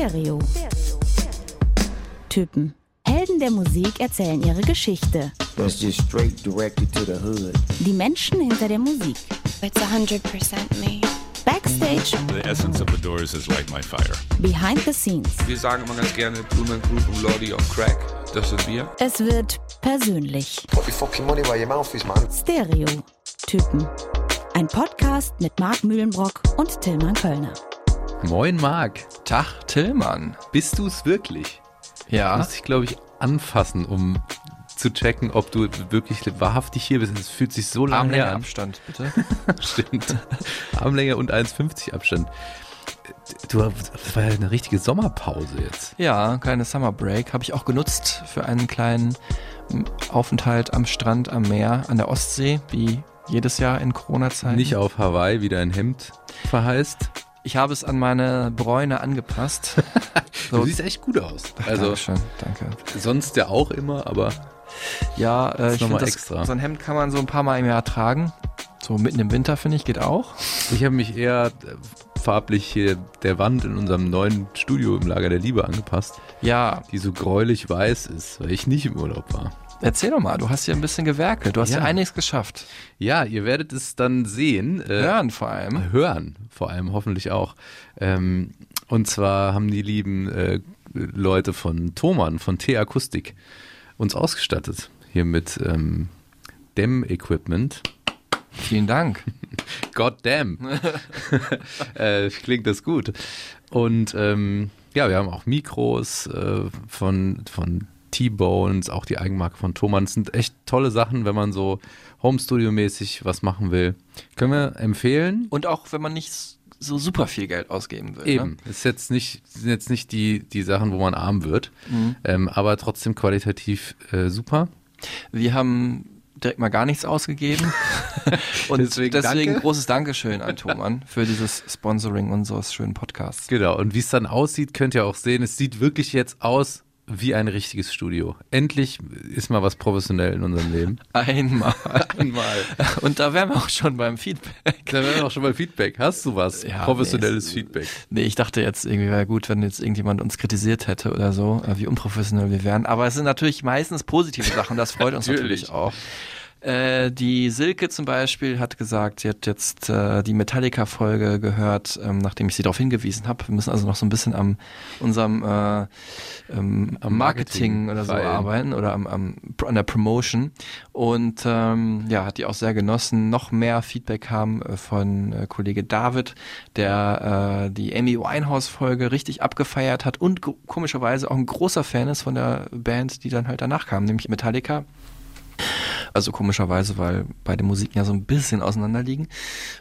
Stereo. Typen. Helden der Musik erzählen ihre Geschichte. That's just straight directed to the hood. Die Menschen hinter der Musik. It's 100% me. Backstage, The essence of the Doors is like my fire. behind the scenes. Wir sagen immer ganz gerne Blumen Group und Lordy on Crack. Das sind wir. Es wird persönlich. Put your fucking money where your mouth is, man. Stereo. Typen. Ein Podcast mit Marc Mühlenbrock und Tillmann Kölner. Moin Marc, Tag, Tillmann. bist du es wirklich? Ja. Muss ich, glaube ich, anfassen, um zu checken, ob du wirklich wahrhaftig hier bist. Es fühlt sich so lange Armlänge an. Abstand, bitte. Stimmt. Armlänge und 1,50 Abstand. Du, das war ja eine richtige Sommerpause jetzt. ja, kleine Summer Break habe ich auch genutzt für einen kleinen Aufenthalt am Strand, am Meer, an der Ostsee, wie jedes Jahr in Corona-Zeiten. Nicht auf Hawaii, wie dein Hemd verheißt. Ich habe es an meine Bräune angepasst. Du siehst echt gut aus. Also Dankeschön, danke. sonst ja auch immer, aber Ja, äh, ich finde, das- extra. so ein Hemd kann man so ein paar Mal im Jahr tragen. So mitten im Winter, finde ich, geht auch. ich habe mich eher äh, farblich hier der Wand in unserem neuen Studio im Lager der Liebe angepasst, Ja, die so gräulich weiß ist, weil ich nicht im Urlaub war. Erzähl doch mal, du hast hier ein bisschen gewerkelt. Du hast ja, Ja. einiges geschafft. Ja, ihr werdet es dann sehen. äh, Hören vor allem. Hören, vor allem hoffentlich auch. Ähm, und zwar haben die lieben äh, Leute von Thomann, von T-Akustik, uns ausgestattet. Hier mit ähm, Dem-Equipment. Vielen Dank. God damn. äh, klingt das gut. Und ähm, ja, wir haben auch Mikros äh, von, von T-Bones, auch die Eigenmarke von Thomann. Das sind echt tolle Sachen, wenn man so Home-Studio-mäßig was machen will. Können wir empfehlen. Und auch wenn man nicht so super viel Geld ausgeben will. Eben, Ne? ist jetzt nicht, sind jetzt nicht die, die Sachen, wo man arm wird, Mhm. ähm, aber trotzdem qualitativ äh, super. Wir haben direkt mal gar nichts ausgegeben. Und Deswegen deswegen, danke. großes Dankeschön an Thomann für dieses Sponsoring unseres schönen Podcasts. Genau, und wie es dann aussieht, könnt ihr auch sehen, es sieht wirklich jetzt aus wie ein richtiges Studio. Endlich ist mal was professionell in unserem Leben. Einmal. Einmal. Und da wären wir auch schon beim Feedback. Da wäre auch schon mal Feedback. Hast du was? Ja, Professionelles nee, Feedback. Nee, ich dachte jetzt irgendwie wäre gut, wenn jetzt irgendjemand uns kritisiert hätte oder so, äh, wie unprofessionell wir wären. Aber es sind natürlich meistens positive Sachen, das freut uns Natürlich. natürlich auch. Äh, die Silke zum Beispiel hat gesagt, sie hat jetzt äh, die Metallica-Folge gehört, ähm, nachdem ich sie darauf hingewiesen habe. Wir müssen also noch so ein bisschen am unserem äh, ähm, Am Marketing, Marketing oder so feilen. arbeiten oder am, am, an der Promotion. Und ähm, ja, hat die auch sehr genossen. Noch mehr Feedback kam äh, von äh, Kollege David, der äh, die Amy Winehouse-Folge richtig abgefeiert hat und ko- komischerweise auch ein großer Fan ist von der Band, die dann halt danach kam, nämlich Metallica. Also komischerweise, weil beide Musiken ja so ein bisschen auseinander liegen.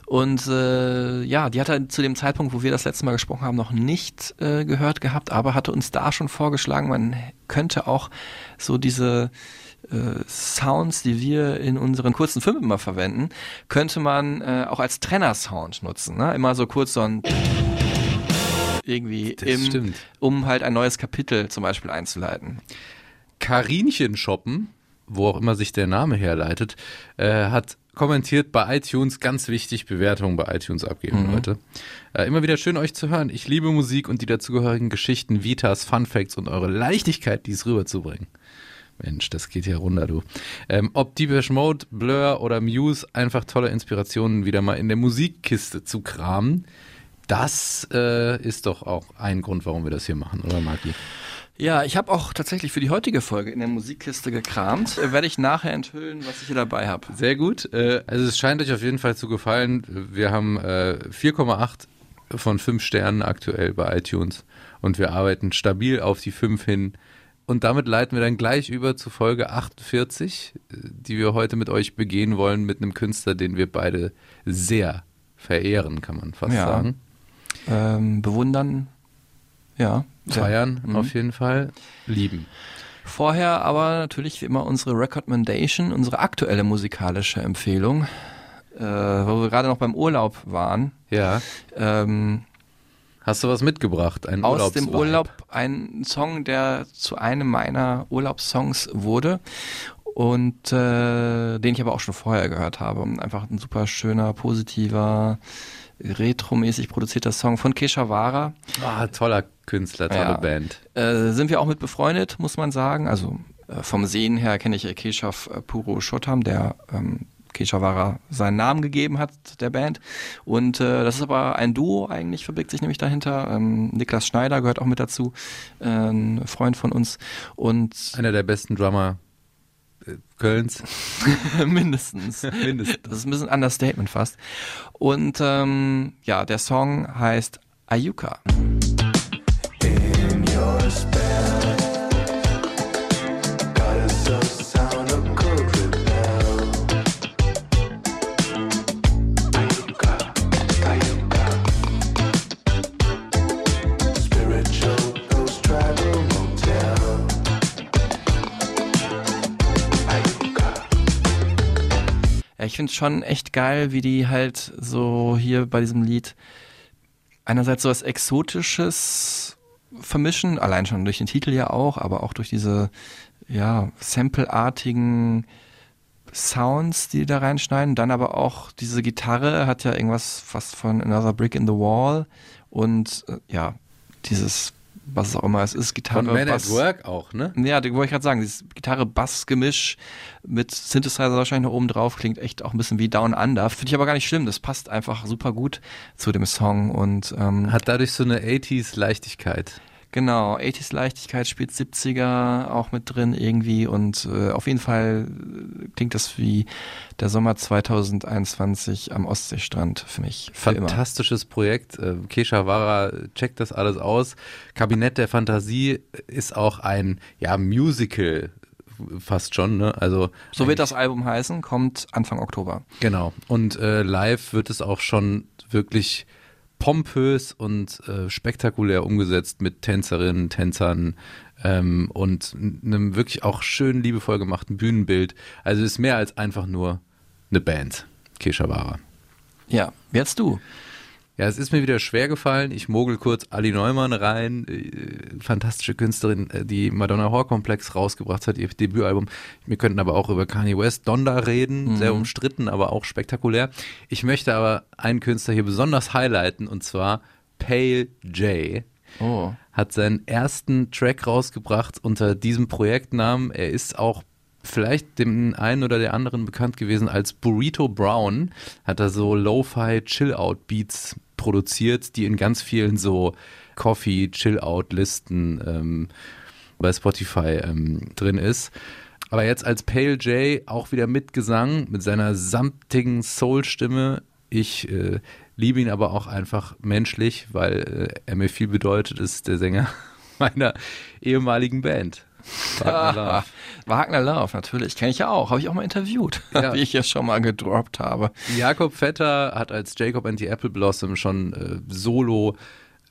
Und äh, ja, die hat er zu dem Zeitpunkt, wo wir das letzte Mal gesprochen haben, noch nicht äh, gehört gehabt, aber hatte uns da schon vorgeschlagen, man könnte auch so diese äh, Sounds, die wir in unseren kurzen Filmen immer verwenden, könnte man äh, auch als Trenner-Sound nutzen. Ne? Immer so kurz so ein irgendwie im, um halt ein neues Kapitel zum Beispiel einzuleiten. Karinchen shoppen, wo auch immer sich der Name herleitet, äh, hat kommentiert bei iTunes, ganz wichtig, Bewertungen bei iTunes abgeben, Leute. Äh, immer wieder schön euch zu hören. Ich liebe Musik und die dazugehörigen Geschichten, Vitas, Fun Facts und eure Leichtigkeit, dies rüberzubringen. Mensch, das geht ja runter, du. Ähm, ob Deepish Mode, Blur oder Muse, einfach tolle Inspirationen wieder mal in der Musikkiste zu kramen. Das äh, ist doch auch ein Grund, warum wir das hier machen, oder Maki? Ja, ich habe auch tatsächlich für die heutige Folge in der Musikkiste gekramt. Äh, Werde ich nachher enthüllen, was ich hier dabei habe. Sehr gut. Äh, Also es scheint euch auf jeden Fall zu gefallen. Wir haben äh, 4,8 von 5 Sternen aktuell bei iTunes und wir arbeiten stabil auf die 5 hin. Und damit leiten wir dann gleich über zu Folge 48, äh, die wir heute mit euch begehen wollen, mit einem Künstler, den wir beide sehr verehren, kann man fast Ja. sagen. Ähm, bewundern, ja. Feiern Mhm. auf jeden Fall, lieben. Vorher aber natürlich wie immer unsere Recommendation, unsere aktuelle musikalische Empfehlung, äh, wo wir gerade noch beim Urlaub waren. Ja. Ähm, Hast du was mitgebracht? Ein aus dem? Urlaub ein Song, der zu einem meiner Urlaubssongs wurde und äh, den ich aber auch schon vorher gehört habe. Einfach ein super schöner, positiver, retromäßig produzierter Song von Keshawara. Ah, toller Künstler, tolle Ja. Band. Äh, sind wir auch mit befreundet, muss man sagen. Also äh, vom Sehen her kenne ich Keshav äh, Puro Shottam, der ähm, Keshavara seinen Namen gegeben hat, der Band. Und äh, das ist aber ein Duo eigentlich, verbirgt sich nämlich dahinter. Ähm, Niklas Schneider gehört auch mit dazu, äh, ein Freund von uns. Und Einer der besten Drummer Kölns. mindestens. Mindestens. Das ist ein bisschen Understatement fast. Und ähm, ja, der Song heißt Ayuka. Finde es schon echt geil, wie die halt so hier bei diesem Lied einerseits so was Exotisches vermischen, allein schon durch den Titel ja auch, aber auch durch diese ja, Sample-artigen Sounds, die da reinschneiden. Dann aber auch diese Gitarre hat ja irgendwas fast von Another Brick in the Wall und äh, ja, dieses, was auch immer es ist, Gitarre, Von Man at Bass. Work auch, ne? Ja, wollte ich gerade sagen, dieses Gitarre-Bass-Gemisch mit Synthesizer wahrscheinlich noch oben drauf klingt echt auch ein bisschen wie Down Under. Finde ich aber gar nicht schlimm, das passt einfach super gut zu dem Song und ähm, Hat dadurch so eine 80s Leichtigkeit. Genau, 80s Leichtigkeit spielt 70er auch mit drin irgendwie und äh, auf jeden Fall äh, klingt das wie der Sommer 2021 am Ostseestrand für mich. Für immer. Fantastisches Projekt. Äh, Kesha Wara checkt das alles aus. Kabinett der Fantasie ist auch ein ja, Musical fast schon, ne? Also So wird das Album heißen, kommt Anfang Oktober. Genau. Und äh, live wird es auch schon wirklich pompös und äh, spektakulär umgesetzt mit Tänzerinnen, Tänzern ähm, und einem wirklich auch schön liebevoll gemachten Bühnenbild. Also es ist mehr als einfach nur eine Band, Keshavara. Ja, jetzt du. Ja, es ist mir wieder schwer gefallen. Ich mogel kurz Ali Neumann rein, äh, fantastische Künstlerin, äh, die Madonna Horror Komplex rausgebracht hat, ihr Debütalbum. Wir könnten aber auch über Kanye West, Donda reden, sehr umstritten, aber auch spektakulär. Ich möchte aber einen Künstler hier besonders highlighten und zwar Pale J. Oh. Hat seinen ersten Track rausgebracht unter diesem Projektnamen. Er ist auch vielleicht dem einen oder der anderen bekannt gewesen als Burrito Brown. Hat er so Lo-Fi Chill-Out-Beats produziert, die in ganz vielen so Coffee Chill-Out-Listen ähm, bei Spotify ähm, drin ist. Aber jetzt als Pale J auch wieder mit Gesang, mit seiner samtigen Soul-Stimme. Ich äh, liebe ihn aber auch einfach menschlich, weil äh, er mir viel bedeutet, ist der Sänger meiner ehemaligen Band. Wagner Love. Natürlich. Kenne ich ja auch. Habe ich auch mal interviewt, Ja. wie ich ja schon mal gedroppt habe. Jakob Vetter hat als Jacob and the Apple Blossom schon äh, solo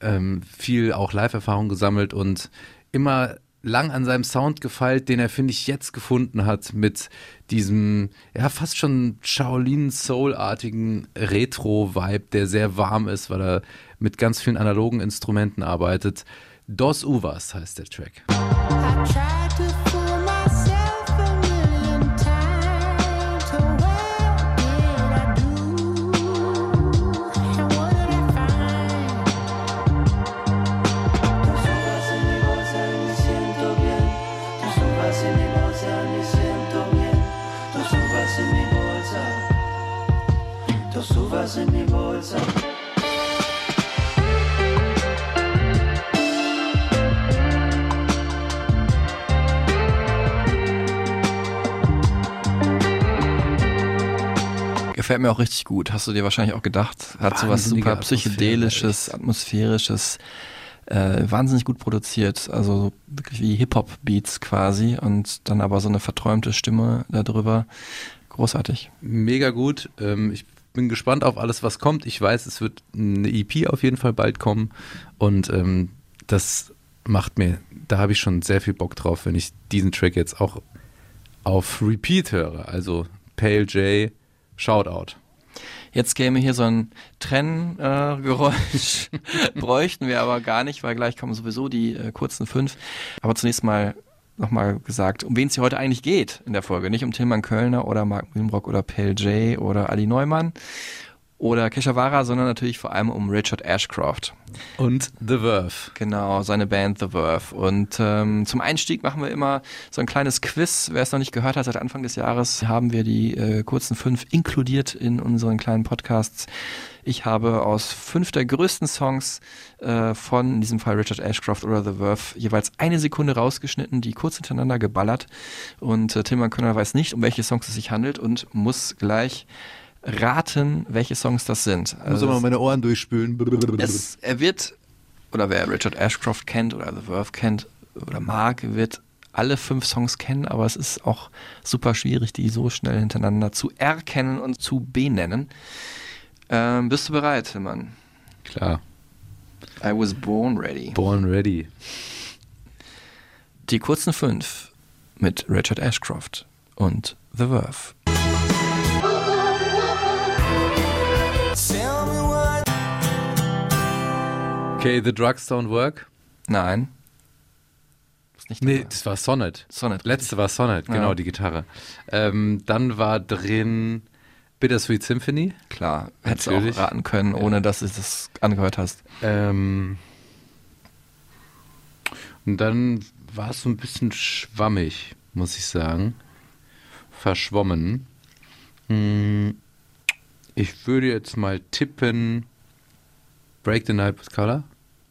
ähm, viel auch Live-Erfahrung gesammelt und immer lang an seinem Sound gefeilt, den er, finde ich, jetzt gefunden hat mit diesem, ja, fast schon Shaolin-Soul-artigen Retro-Vibe, der sehr warm ist, weil er mit ganz vielen analogen Instrumenten arbeitet. Dos Uvas heißt der Track. I tried to Gefällt mir auch richtig gut. Hast du dir wahrscheinlich auch gedacht. Hat sowas Wahnsinnige super psychedelisches, atmosphärisches, äh, wahnsinnig gut produziert. Also wirklich wie Hip-Hop-Beats quasi und dann aber so eine verträumte Stimme darüber. Großartig. Mega gut. Ähm, ich bin gespannt auf alles, was kommt. Ich weiß, es wird eine EP auf jeden Fall bald kommen. Und ähm, das macht mir, da habe ich schon sehr viel Bock drauf, wenn ich diesen Track jetzt auch auf Repeat höre. Also Pale J, Shoutout. Jetzt käme hier so ein Trenngeräusch. Bräuchten wir aber gar nicht, weil gleich kommen sowieso die äh, kurzen fünf. Aber zunächst mal nochmal gesagt, um wen es hier heute eigentlich geht in der Folge. Nicht um Tilman Kölner oder Marc Mühlenbrock oder Pell J oder Ali Neumann. Oder Keshavara, sondern natürlich vor allem um Richard Ashcroft. Und The Verve. Genau, seine Band The Verve. Und ähm, zum Einstieg machen wir immer so ein kleines Quiz. Wer es noch nicht gehört hat, seit Anfang des Jahres haben wir die äh, kurzen fünf inkludiert in unseren kleinen Podcasts. Ich habe aus fünf der größten Songs äh, von, in diesem Fall Richard Ashcroft oder The Verve, jeweils eine Sekunde rausgeschnitten, die kurz hintereinander geballert. Und äh, Tilman Könner weiß nicht, um welche Songs es sich handelt und muss gleich raten, welche Songs das sind. Muss Also immer es- meine Ohren durchspülen. es, er wird, oder wer Richard Ashcroft kennt oder The Verve kennt oder mag, wird alle fünf Songs kennen, aber es ist auch super schwierig, die so schnell hintereinander zu erkennen und zu benennen. Ähm, bist du bereit, Mann? Klar. I was born ready. Born ready. Die kurzen fünf mit Richard Ashcroft und The Verve. Okay, The Drugs Don't Work. Nein. Ist nicht Nee, das war Sonnet. Sonnet. Letzte war Sonnet, Ja. genau, die Gitarre. Ähm, dann war drin Bittersweet Symphony. Klar, hättest du auch raten können, ohne dass du das angehört hast. Ähm, und dann war es so ein bisschen schwammig, muss ich sagen. Verschwommen. Hm, ich würde jetzt mal tippen Break the Night with Color.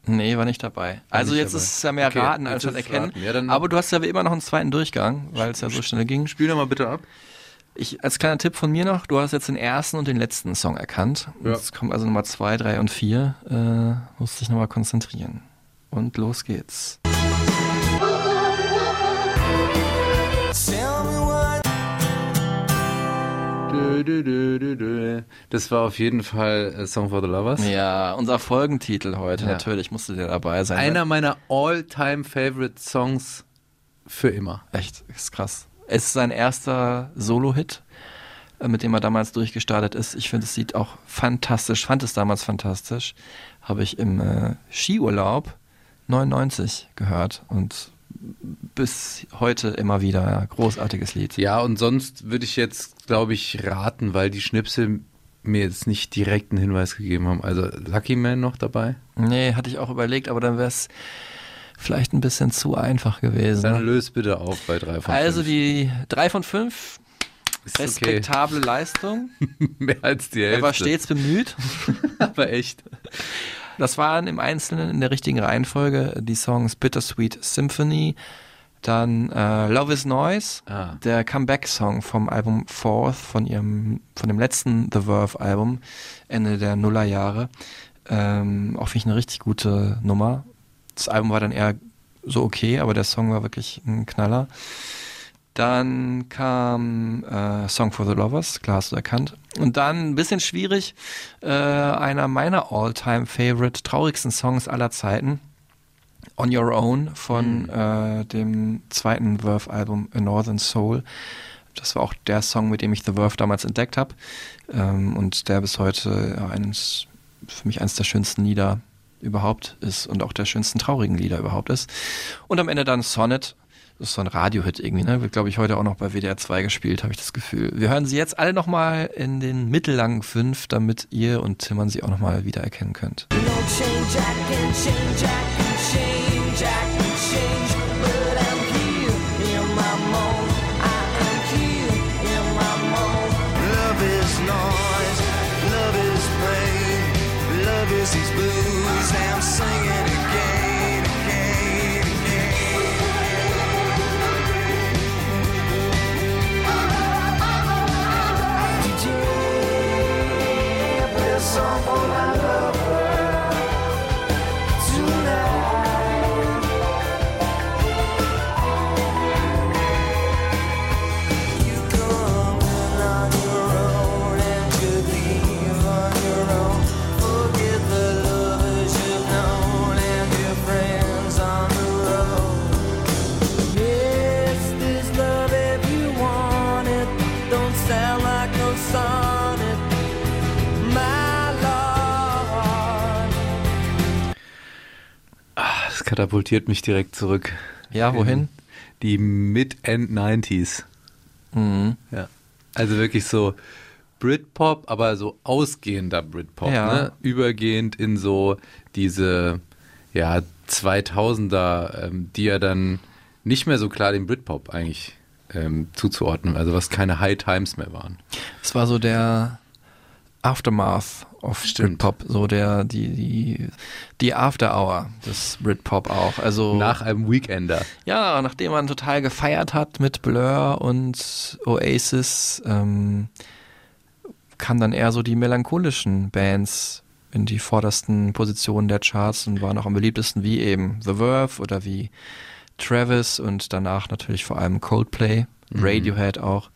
Nee, war nicht dabei. Also nicht jetzt dabei. ist es ja mehr Okay, raten als schon erkennen. Ja, Aber du hast ja wie immer noch einen zweiten Durchgang, weil es ja so schnell ging. Spiel doch mal bitte ab. Ich, als kleiner Tipp von mir noch, du hast jetzt den ersten und den letzten Song erkannt. Ja. Jetzt kommt also Nummer zwei, drei und vier. Äh, musst dich nochmal konzentrieren. Und los geht's. Das war auf jeden Fall äh, Song for the Lovers. Ja, unser Folgentitel heute, Ja. natürlich musste der dabei sein. Einer meiner all-time favorite Songs für immer. Echt, ist krass. Es ist sein erster Solo-Hit, äh, mit dem er damals durchgestartet ist. Ich finde, es sieht auch fantastisch, fand es damals fantastisch. Habe ich im äh, Skiurlaub 99 gehört und bis heute immer wieder. Ja, großartiges Lied. Ja, und sonst würde ich jetzt, glaube ich, raten, weil die Schnipsel mir jetzt nicht direkt einen Hinweis gegeben haben. Also Lucky Man noch dabei? Nee, hatte ich auch überlegt, aber dann wäre es vielleicht ein bisschen zu einfach gewesen. Dann löst bitte auf bei drei von also fünf. die 3 von 5, Ist okay. respektable Leistung. Mehr als die Er Hälfte. war stets bemüht. aber echt. Das waren im Einzelnen in der richtigen Reihenfolge die Songs Bittersweet Symphony, dann äh, Love is Noise, Ah. der Comeback-Song vom Album Fourth, von ihrem, von dem letzten The Verve-Album, Ende der Nullerjahre. Ähm, auch finde ich eine richtig gute Nummer. Das Album war dann eher so okay, aber der Song war wirklich ein Knaller. Dann kam äh, Song for the Lovers, klar hast du erkannt. Und dann ein bisschen schwierig, äh, einer meiner all-time favorite, traurigsten Songs aller Zeiten, On Your Own von äh, dem zweiten Verve-Album A Northern Soul. Das war auch der Song, mit dem ich The Verve damals entdeckt habe ähm, und der bis heute ja, eines, für mich eines der schönsten Lieder überhaupt ist und auch der schönsten traurigen Lieder überhaupt ist. Und am Ende dann Sonnet, das ist so ein Radiohit irgendwie, ne? Wird, glaube ich, heute auch noch bei WDR 2 gespielt, habe ich das Gefühl. Wir hören sie jetzt alle nochmal in den mittellangen fünf, damit ihr und Timmern sie auch nochmal wiedererkennen könnt. Love DJ, katapultiert mich direkt zurück. Ja, wohin? In Die Mid-End 90s. Mhm. Ja. Also wirklich so Britpop, aber so ausgehender Britpop, Ja. ne? Übergehend in so diese, ja, 2000er, ähm, die ja dann nicht mehr so klar dem Britpop eigentlich ähm, zuzuordnen, also was keine High Times mehr waren. Es war so der Aftermath of Stimmt. Britpop, so der, die, die, die After Hour des Britpop auch. Also, Nach einem Weekender. ja, nachdem man total gefeiert hat mit Blur und Oasis, ähm, kamen dann eher so die melancholischen Bands in die vordersten Positionen der Charts und waren auch am beliebtesten wie eben The Verve oder wie Travis und danach natürlich vor allem Coldplay, Radiohead auch.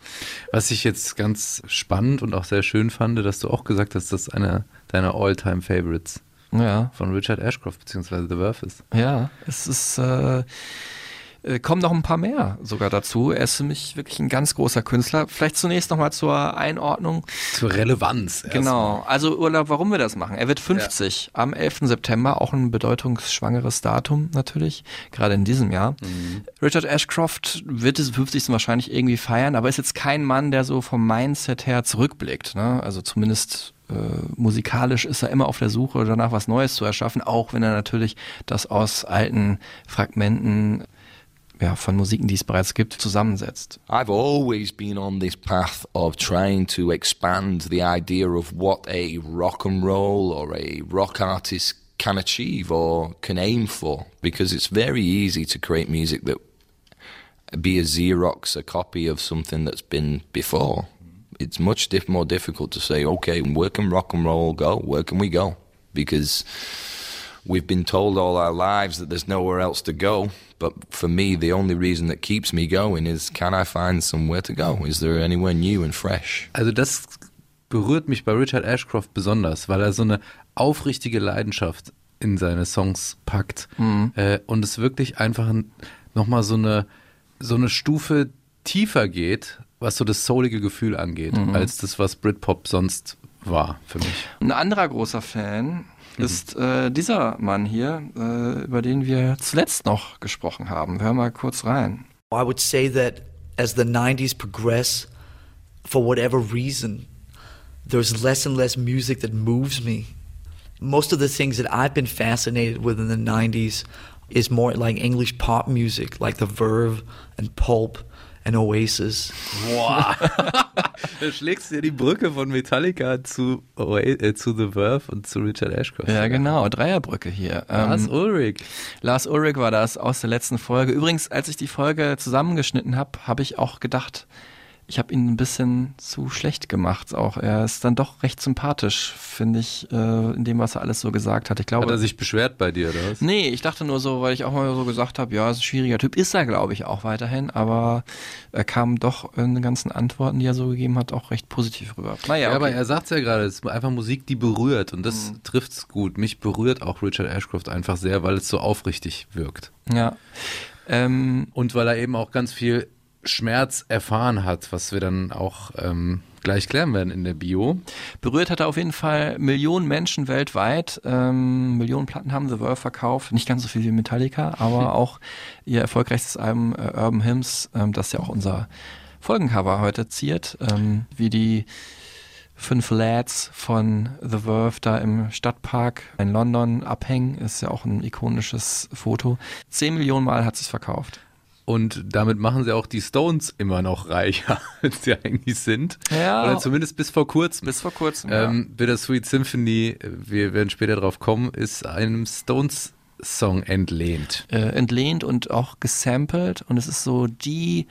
Was ich jetzt ganz spannend und auch sehr schön fand, dass du auch gesagt hast, dass einer deiner All-Time-Favorites Ja, von Richard Ashcroft bzw. The Verve ist. Ja, es ist, äh, äh, kommen noch ein paar mehr sogar dazu. Er ist für mich wirklich ein ganz großer Künstler. Vielleicht zunächst nochmal zur Einordnung. Zur Relevanz. Genau, also Urlaub, warum wir das machen. Er wird 50 am 11. September, auch ein bedeutungsschwangeres Datum natürlich, gerade in diesem Jahr. Richard Ashcroft wird diesen 50. wahrscheinlich irgendwie feiern, aber ist jetzt kein Mann, der so vom Mindset her zurückblickt. Ne? Also zumindest äh, musikalisch ist er immer auf der Suche danach, was Neues zu erschaffen, auch wenn er natürlich das aus alten Fragmenten ja, von Musiken, die es bereits gibt, zusammensetzt. I've always been on this path of trying to expand the idea of what a rock and roll or a rock artist can achieve or can aim for because it's very easy to create music that be a Xerox, a copy of something that's been before. It's much diff- more difficult to say, okay, where can rock and roll go? Where can we go? Because we've been told all our lives that there's nowhere else to go. But for me, the only reason that keeps me going is can I find somewhere to go? Is there anywhere new and fresh? Also das berührt mich bei Richard Ashcroft besonders, weil er so eine aufrichtige Leidenschaft in seine Songs packt äh, und es wirklich einfach nochmal so eine, so eine Stufe tiefer geht, was so das soulige Gefühl angeht, als das, was Britpop sonst war für mich. Ein anderer großer Fan ist äh, dieser Mann hier, äh, über den wir zuletzt noch gesprochen haben. Hör mal kurz rein. I would say that as the 90s progress, for whatever reason, there's less and less music that moves me. Most of the things that I've been fascinated with in the 90s is more like English pop music, like The Verve and Pulp and Oasis. Boah. da schlägst du ja die Brücke von Metallica zu, äh, zu The Verve und zu Richard Ashcroft. Ja, genau, Dreierbrücke hier. Lars Ähm, Ulrich. Lars Ulrich war das aus der letzten Folge. Übrigens, als ich die Folge zusammengeschnitten habe, habe ich auch gedacht, ich habe ihn ein bisschen zu schlecht gemacht. Auch er ist dann doch recht sympathisch, finde ich, äh, in dem, was er alles so gesagt hat. Ich glaube, Hat er sich beschwert bei dir, oder was? Nee, ich dachte nur so, weil ich auch mal so gesagt habe, ja, ist ein schwieriger Typ. Ist er, glaube ich, auch weiterhin, aber er kam doch in den ganzen Antworten, die er so gegeben hat, auch recht positiv rüber. Naja, Ja, okay. aber er sagt ja gerade, es ist einfach Musik, die berührt und das Mhm. trifft's gut. Mich berührt auch Richard Ashcroft einfach sehr, weil es so aufrichtig wirkt. ja. Ähm, Und weil er eben auch ganz viel Schmerz erfahren hat, was wir dann auch ähm, gleich klären werden in der Bio. berührt hat er auf jeden Fall Millionen Menschen weltweit. Ähm, Millionen Platten haben The Verve verkauft. Nicht ganz so viel wie Metallica, aber auch ihr erfolgreichstes Album äh, Urban Hymns, ähm, das ja auch unser Folgencover heute ziert, ähm, wie die fünf Lads von The Verve da im Stadtpark in London abhängen, ist ja auch ein ikonisches Foto. Zehn Millionen Mal hat es verkauft. Und damit machen sie auch die Stones immer noch reicher, als sie eigentlich sind. Ja. Oder zumindest bis vor kurzem. Bis vor kurzem. ja. Ähm, Bittersweet Symphony, wir werden später drauf kommen, ist einem Stones-Song entlehnt. äh, entlehnt und auch gesampelt und es ist so die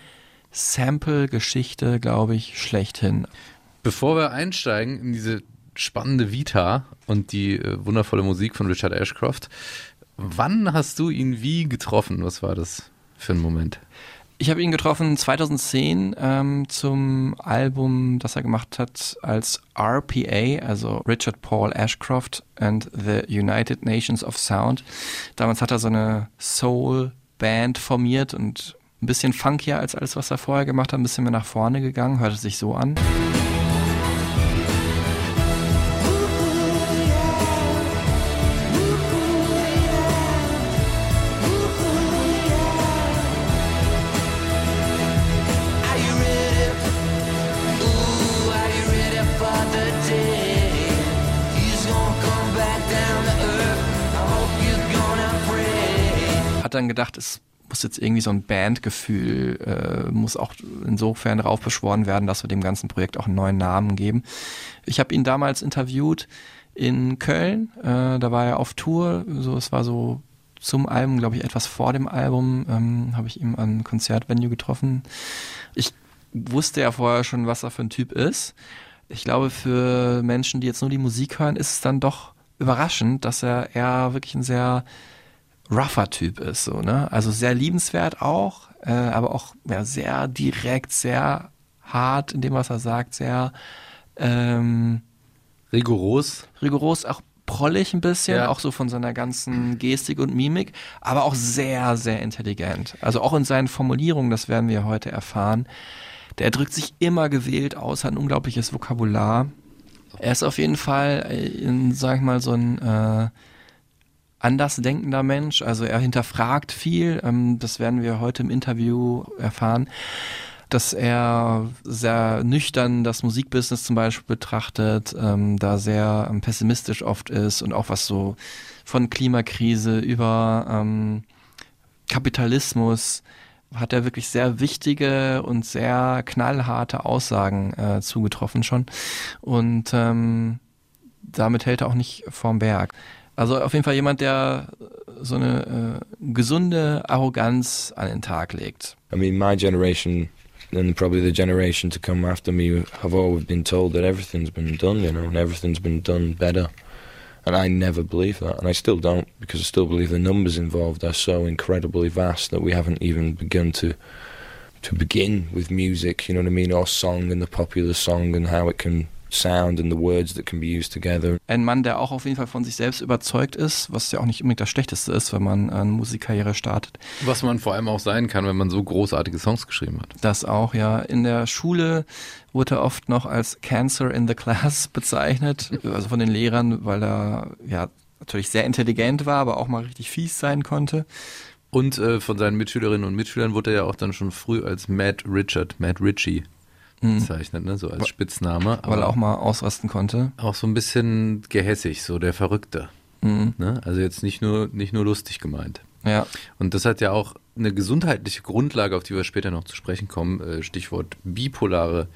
Sample-Geschichte, glaube ich, schlechthin. Bevor wir einsteigen in diese spannende Vita und die äh, wundervolle Musik von Richard Ashcroft, wann hast du ihn wie getroffen? Was war das für ein Moment? Ich habe ihn getroffen 2010 ähm, zum Album, das er gemacht hat als RPA, also Richard Paul Ashcroft and the United Nations of Sound. Damals hat er so eine Soul-Band formiert und ein bisschen funkier als alles, was er vorher gemacht hat, ein bisschen mehr nach vorne gegangen, hörte sich so an. Hat dann gedacht, es muss jetzt irgendwie so ein Bandgefühl, äh, muss auch insofern raufbeschworen werden, dass wir dem ganzen Projekt auch einen neuen Namen geben. Ich habe ihn damals interviewt in Köln, äh, da war er auf Tour, so es war so zum Album, glaube ich, etwas vor dem Album, ähm, habe ich ihn an Konzertvenue getroffen. Ich wusste ja vorher schon, was er für ein Typ ist. Ich glaube, für Menschen, die jetzt nur die Musik hören, ist es dann doch überraschend, dass er eher wirklich ein sehr rougher Typ ist, so, ne? Also sehr liebenswert auch, äh, aber auch ja, sehr direkt, sehr hart in dem, was er sagt, sehr ähm, Rigoros. rigoros, auch prollig ein bisschen, Ja. auch so von seiner ganzen Gestik und Mimik, aber auch sehr, sehr intelligent. Also auch in seinen Formulierungen, das werden wir heute erfahren. Der drückt sich immer gewählt aus, hat ein unglaubliches Vokabular. Er ist auf jeden Fall, äh, in, sag ich mal, so ein äh, andersdenkender Mensch. Also er hinterfragt viel. Ähm, das werden wir heute im Interview erfahren dass er sehr nüchtern das Musikbusiness zum Beispiel betrachtet, ähm, da sehr ähm, pessimistisch oft ist und auch was so von Klimakrise über ähm, Kapitalismus hat er wirklich sehr wichtige und sehr knallharte Aussagen äh, zugetroffen schon. Und ähm, damit hält er auch nicht vorm Berg. Also auf jeden Fall jemand, der so eine äh, gesunde Arroganz an den Tag legt. I mean, my generation and probably the generation to come after me have always been told that everything's been done, you know, and everything's been done better. And I never believe that, and I still don't, because I still believe the numbers involved are so incredibly vast that we haven't even begun to to begin with music, you know what I mean, or song and the popular song and how it can sound and the words that can be used together. Ein Mann, der auch auf jeden Fall von sich selbst überzeugt ist, was ja auch nicht unbedingt das Schlechteste ist, wenn man eine Musikkarriere startet. Was man vor allem auch sein kann, wenn man so großartige Songs geschrieben hat. Das auch, ja. In der Schule wurde er oft noch als Cancer in the Class bezeichnet, also von den Lehrern, weil er ja natürlich sehr intelligent war, aber auch mal richtig fies sein konnte. Und äh, von seinen Mitschülerinnen und Mitschülern wurde er ja auch dann schon früh als Matt Richard, Matt Ritchie bezeichnet, ne? so als Spitzname. Weil er auch mal ausrasten konnte. auch so ein bisschen gehässig, so der Verrückte. Mhm. Ne? Also jetzt nicht nur, nicht nur lustig gemeint. Ja. Und das hat ja auch eine gesundheitliche Grundlage, auf die wir später noch zu sprechen kommen. Äh, Stichwort bipolare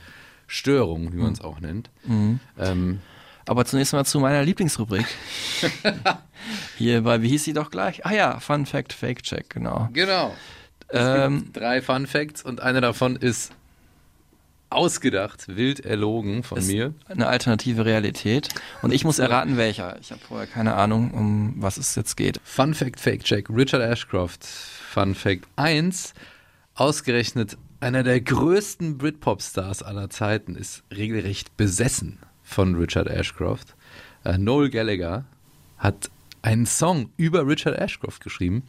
Störung, wie man es auch nennt. Mhm. Ähm, Aber zunächst mal zu meiner Lieblingsrubrik. Hier bei, wie hieß sie doch gleich? Ah ja, Fun Fact, Fake Check, genau. genau. Ähm, drei Fun Facts und einer davon ist ausgedacht, wild erlogen von Ist mir. eine alternative Realität. Und ich muss erraten, welcher. Ich habe vorher keine Ahnung, um was es jetzt geht. Fun Fact, Fake Check, Richard Ashcroft. Fun Fact 1, ausgerechnet einer der größten Britpop-Stars aller Zeiten ist regelrecht besessen von Richard Ashcroft. Äh, Noel Gallagher hat einen Song über Richard Ashcroft geschrieben,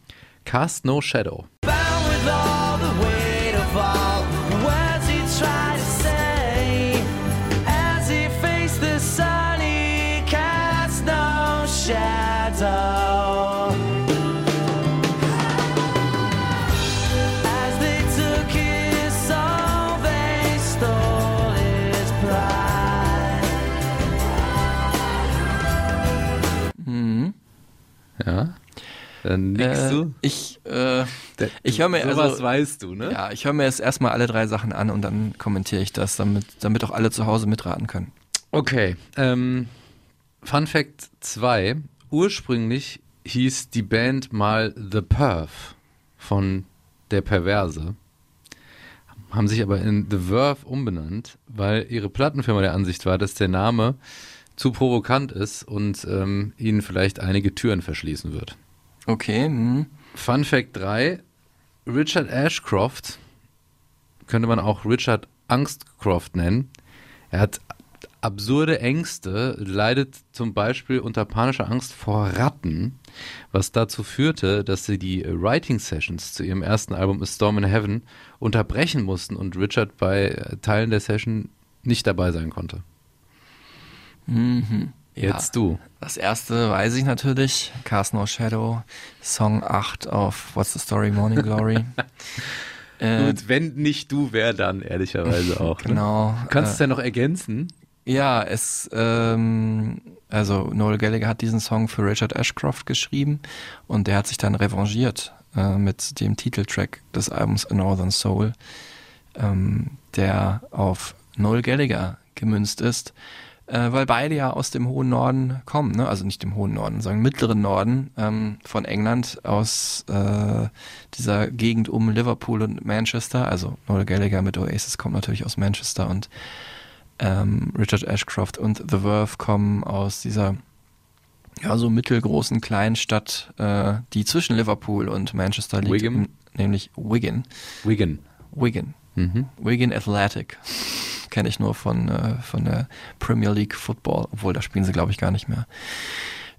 Cast No Shadow. Ja, dann nickst Äh, du. ich äh, ich höre mir sowas also, weißt du, ne? ja, ich höre mir jetzt erstmal alle drei Sachen an und dann kommentiere ich das, damit, damit auch alle zu Hause mitraten können. Okay, ähm, Fun Fact 2. Ursprünglich hieß die Band mal The Perv von Der Perverse. Haben sich aber in The Verve umbenannt, weil ihre Plattenfirma der Ansicht war, dass der Name zu provokant ist und ähm, ihnen vielleicht einige Türen verschließen wird. Okay, hm. Fun Fact 3. Richard Ashcroft könnte man auch Richard Angstcroft nennen. Er hat absurde Ängste, leidet zum Beispiel unter panischer Angst vor Ratten, was dazu führte, dass sie die Writing Sessions zu ihrem ersten Album A Storm in Heaven unterbrechen mussten und Richard bei äh, Teilen der Session nicht dabei sein konnte. Mhm. Jetzt du. Das erste weiß ich natürlich. Cast No Shadow, Song 8 auf What's the Story, Morning Glory. äh, Gut, wenn nicht du, wer dann, ehrlicherweise auch. ne? genau. Du kannst es äh, ja noch ergänzen. Ja, es, ähm, also Noel Gallagher hat diesen Song für Richard Ashcroft geschrieben und der hat sich dann revanchiert äh, mit dem Titeltrack des Albums A Northern Soul, ähm, der auf Noel Gallagher gemünzt ist, äh, weil beide ja aus dem hohen Norden kommen, ne? also nicht dem hohen Norden, sondern mittleren Norden ähm, von England, aus äh, dieser Gegend um Liverpool und Manchester. Also Noel Gallagher mit Oasis kommt natürlich aus Manchester und ähm, Richard Ashcroft und The Verve kommen aus dieser ja, so mittelgroßen kleinen Stadt, äh, die zwischen Liverpool und Manchester liegt, Wigan? nämlich Wigan. Wigan. Wigan. Mhm. Wigan Athletic. Kenne ich nur von, äh, von der Premier League Football, obwohl da spielen sie, glaube ich, gar nicht mehr.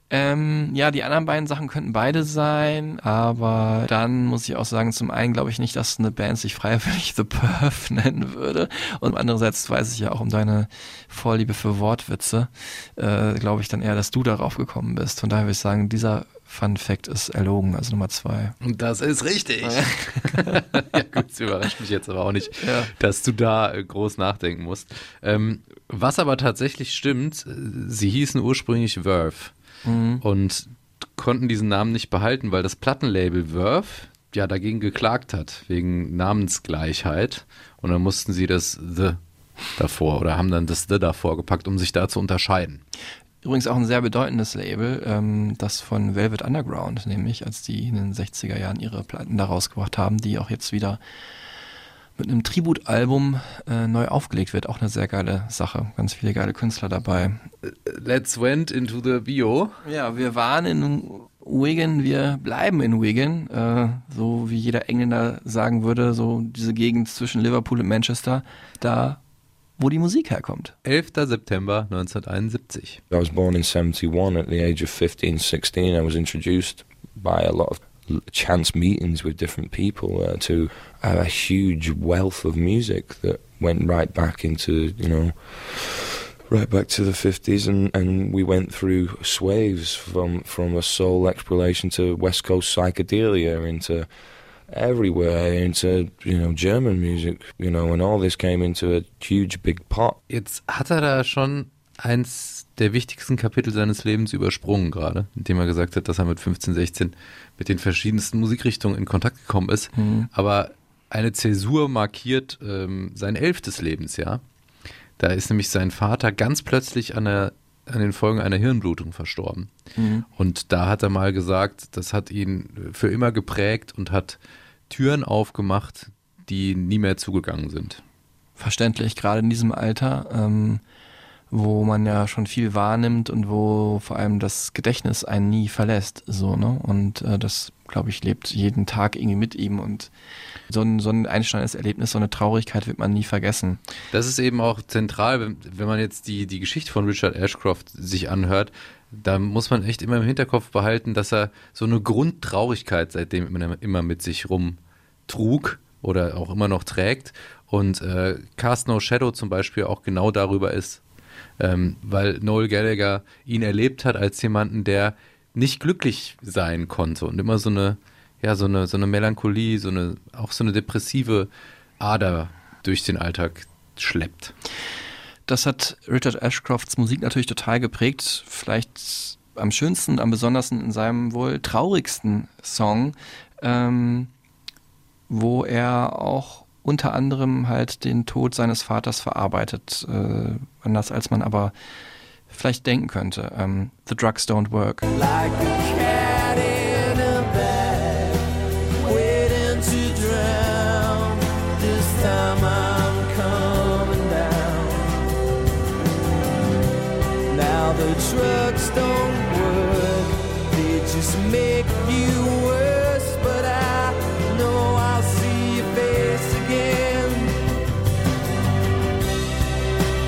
Ähm, ja, die anderen beiden Sachen könnten beide sein, aber dann muss ich auch sagen, zum einen glaube ich nicht, dass eine Band sich freiwillig The Perf nennen würde und andererseits weiß ich ja auch um deine Vorliebe für Wortwitze, äh, glaube ich dann eher, dass du darauf gekommen bist. Von daher würde ich sagen, dieser Fun Fact ist erlogen, also Nummer zwei. Und das ist richtig. ja gut, es überrascht mich jetzt aber auch nicht, Ja. dass du da äh, groß nachdenken musst. Ähm, was aber tatsächlich stimmt, äh, sie hießen ursprünglich Verve Mhm. und konnten diesen Namen nicht behalten, weil das Plattenlabel Verve ja dagegen geklagt hat, wegen Namensgleichheit. Und dann mussten sie das The davor oder haben dann das The davor gepackt, um sich da zu unterscheiden. Übrigens auch ein sehr bedeutendes Label, ähm, das von Velvet Underground, nämlich als die in den 60er Jahren ihre Platten da rausgebracht haben, die auch jetzt wieder mit einem Tributalbum äh, neu aufgelegt wird. Auch eine sehr geile Sache. Ganz viele geile Künstler dabei. Let's went into the Bio. Ja, wir waren in Wigan, wir bleiben in Wigan. Äh, so wie jeder Engländer sagen würde, so diese Gegend zwischen Liverpool und Manchester, da wo die Musik herkommt. 11. September 1971. I was born in 71. At the age of 15, 16, I was introduced by a lot of chance meetings with different people uh, to a huge wealth of music that went right back into, you know, right back to the 50s. And, and we went through swaves from, from a soul exploration to West Coast psychedelia into everywhere into you know German music you know and all this came into a huge big pot Jetzt hat er da schon eins der wichtigsten Kapitel seines Lebens übersprungen gerade, indem er gesagt hat, dass er mit 15, 16 mit den verschiedensten Musikrichtungen in Kontakt gekommen ist. Mhm. Aber eine Zäsur markiert ähm, sein elftes Lebensjahr. Da ist nämlich sein Vater ganz plötzlich an, der, an den Folgen einer Hirnblutung verstorben. Mhm. Und da hat er mal gesagt, das hat ihn für immer geprägt und hat Türen aufgemacht, die nie mehr zugegangen sind. verständlich, gerade in diesem Alter, ähm, wo man ja schon viel wahrnimmt und wo vor allem das Gedächtnis einen nie verlässt. So, ne? Und äh, das, glaube ich, lebt jeden Tag irgendwie mit ihm und so ein, so ein einschneidendes Erlebnis, so eine Traurigkeit wird man nie vergessen. Das ist eben auch zentral, wenn, wenn man jetzt die, die Geschichte von Richard Ashcroft sich anhört, da muss man echt immer im Hinterkopf behalten, dass er so eine Grundtraurigkeit seitdem immer, immer mit sich rumtrug oder auch immer noch trägt. Und äh, Cast No Shadow zum Beispiel auch genau darüber ist. Ähm, weil Noel Gallagher ihn erlebt hat als jemanden, der nicht glücklich sein konnte und immer so eine, ja, so eine, so eine Melancholie, so eine, auch so eine depressive Ader durch den Alltag schleppt. Das hat Richard Ashcrofts Musik natürlich total geprägt. Vielleicht am schönsten, am besondersten in seinem wohl traurigsten Song, ähm, wo er auch unter anderem halt den Tod seines Vaters verarbeitet. Äh, anders als man aber vielleicht denken könnte. Ähm, The Drugs Don't Work. Like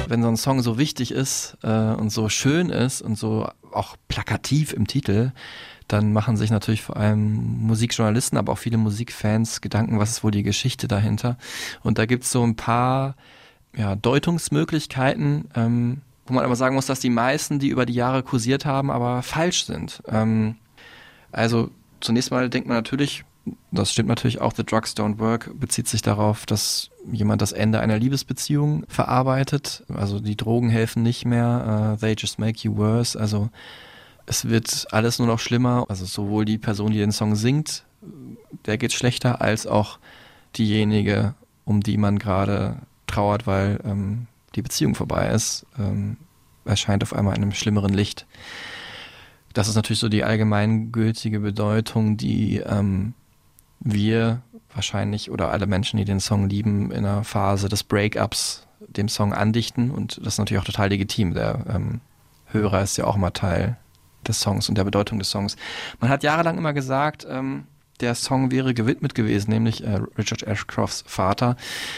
wenn so ein Song so wichtig ist äh, und so schön ist und so auch plakativ im Titel, dann machen sich natürlich vor allem Musikjournalisten, aber auch viele Musikfans Gedanken, was ist wohl die Geschichte dahinter. Und da gibt's so ein paar ja, Deutungsmöglichkeiten, ähm, wo man aber sagen muss, dass die meisten, die über die Jahre kursiert haben, aber falsch sind. Ähm, also zunächst mal denkt man natürlich, das stimmt natürlich auch, The Drugs Don't Work bezieht sich darauf, dass jemand das Ende einer Liebesbeziehung verarbeitet. Also die Drogen helfen nicht mehr, uh, they just make you worse. Also es wird alles nur noch schlimmer. Also sowohl die Person, die den Song singt, der geht schlechter, als auch diejenige, um die man gerade trauert, weil ähm, die Beziehung vorbei ist, ähm, erscheint auf einmal in einem schlimmeren Licht. Das ist natürlich so die allgemeingültige Bedeutung, die ähm, wir wahrscheinlich oder alle Menschen, die den Song lieben, in einer Phase des Breakups dem Song andichten und das ist natürlich auch total legitim. Der ähm, Hörer ist ja auch mal Teil des Songs und der Bedeutung des Songs. Man hat jahrelang immer gesagt, ähm, der Song wäre gewidmet gewesen, nämlich äh, Richard Ashcrofts Vater,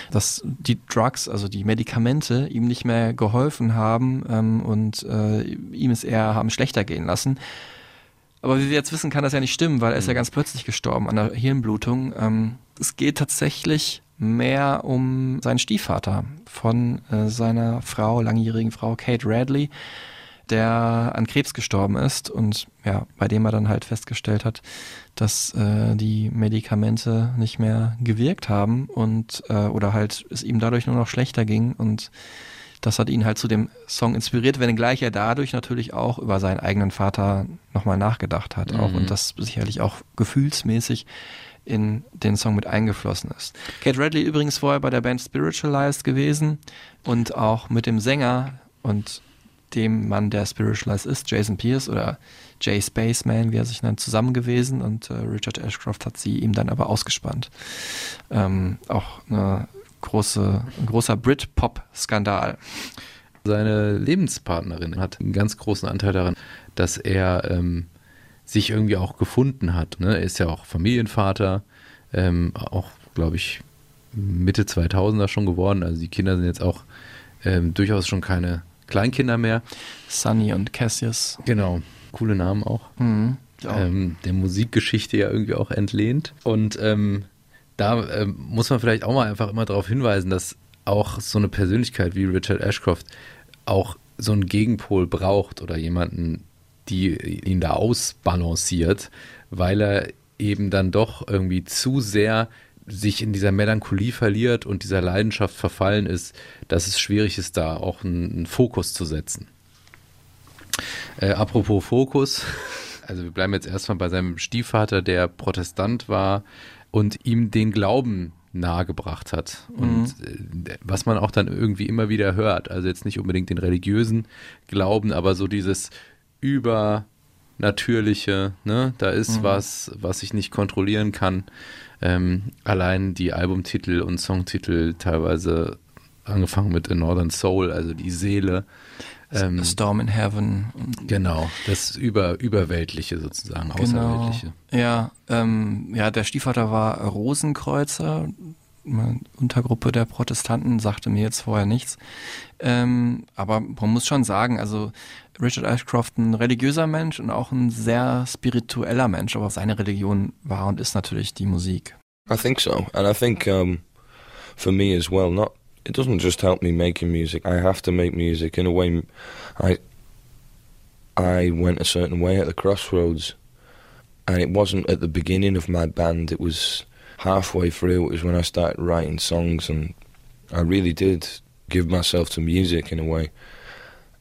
dass die Drugs, also die Medikamente, ihm nicht mehr geholfen haben ähm, und äh, ihm es eher haben schlechter gehen lassen. Aber wie wir jetzt wissen, kann das ja nicht stimmen, weil er ist ja ganz plötzlich gestorben an der Hirnblutung. Ähm, es geht tatsächlich mehr um seinen Stiefvater von äh, seiner Frau, langjährigen Frau Kate Radley, der an Krebs gestorben ist und ja, bei dem er dann halt festgestellt hat, dass äh, die Medikamente nicht mehr gewirkt haben und äh, oder halt es ihm dadurch nur noch schlechter ging und das hat ihn halt zu dem Song inspiriert, wenngleich er dadurch natürlich auch über seinen eigenen Vater nochmal nachgedacht hat auch Mhm. und das sicherlich auch gefühlsmäßig in den Song mit eingeflossen ist. Kate Radley übrigens vorher bei der Band Spiritualized gewesen und auch mit dem Sänger und dem Mann, der Spiritualized ist, Jason Pierce oder Jay Spaceman, wie er sich nennt, zusammen gewesen und äh, Richard Ashcroft hat sie ihm dann aber ausgespannt. Ähm, auch eine große, großer Brit-Pop-Skandal. Seine Lebenspartnerin hat einen ganz großen Anteil daran, dass er ähm, sich irgendwie auch gefunden hat. Ne? Er ist ja auch Familienvater, ähm, auch, glaube ich, Mitte 2000er schon geworden. Also die Kinder sind jetzt auch ähm, durchaus schon keine Kleinkinder mehr. Sunny und Cassius. Genau, coole Namen auch. Mhm. Ja. Ähm, der Musikgeschichte ja irgendwie auch entlehnt. Und ähm, da ähm, muss man vielleicht auch mal einfach immer darauf hinweisen, dass auch so eine Persönlichkeit wie Richard Ashcroft auch so einen Gegenpol braucht oder jemanden, die ihn da ausbalanciert, weil er eben dann doch irgendwie zu sehr sich in dieser Melancholie verliert und dieser Leidenschaft verfallen ist, dass es schwierig ist, da auch einen, einen Fokus zu setzen. Äh, apropos Fokus, also wir bleiben jetzt erstmal bei seinem Stiefvater, der Protestant war und ihm den Glauben nahegebracht hat. Und äh, was man auch dann irgendwie immer wieder hört, also jetzt nicht unbedingt den religiösen Glauben, aber so dieses übernatürliche, ne, da ist Mhm. was, was ich nicht kontrollieren kann. Ähm, allein die Albumtitel und Songtitel teilweise angefangen mit A Northern Soul, also die Seele. Ähm, A Storm in Heaven. Genau, das über, Überweltliche sozusagen, Genau. Außerweltliche. Ja, ähm, ja, der Stiefvater war Rosenkreuzer, eine Untergruppe der Protestanten, sagte mir jetzt vorher nichts. Ähm, aber man muss schon sagen, also Richard Ashcroft ein religiöser Mensch und auch ein sehr spiritueller Mensch, aber seine Religion war und ist natürlich die Musik. I think so, and I think um, for me as well. Not it doesn't just help me making music. I have to make music in a way. I I went a certain way at the crossroads, and it wasn't at the beginning of my band. It was halfway through. It was when I started writing songs, and I really did give myself to music in a way.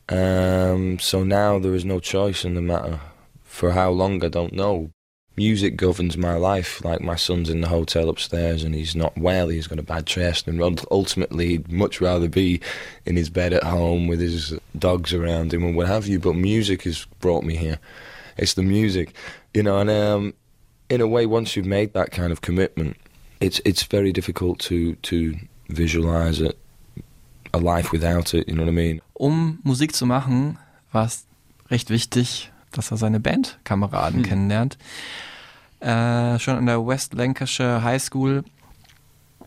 Um, so now there is no choice in the matter. For how long I don't know music governs my life. Like my son's in the hotel upstairs and he's not well, he's got a bad chest, and ul- ultimately he'd much rather be in his bed at home with his dogs around him and what have you. But music has brought me here. It's the music, you know. And um, in a way, once you've made that kind of commitment, it's it's very difficult to to visualize it, a life without it. You know what I mean? Um Musik zu machen, war es recht wichtig, dass er seine Bandkameraden kennenlernt. Äh, schon an der West Lancashire High School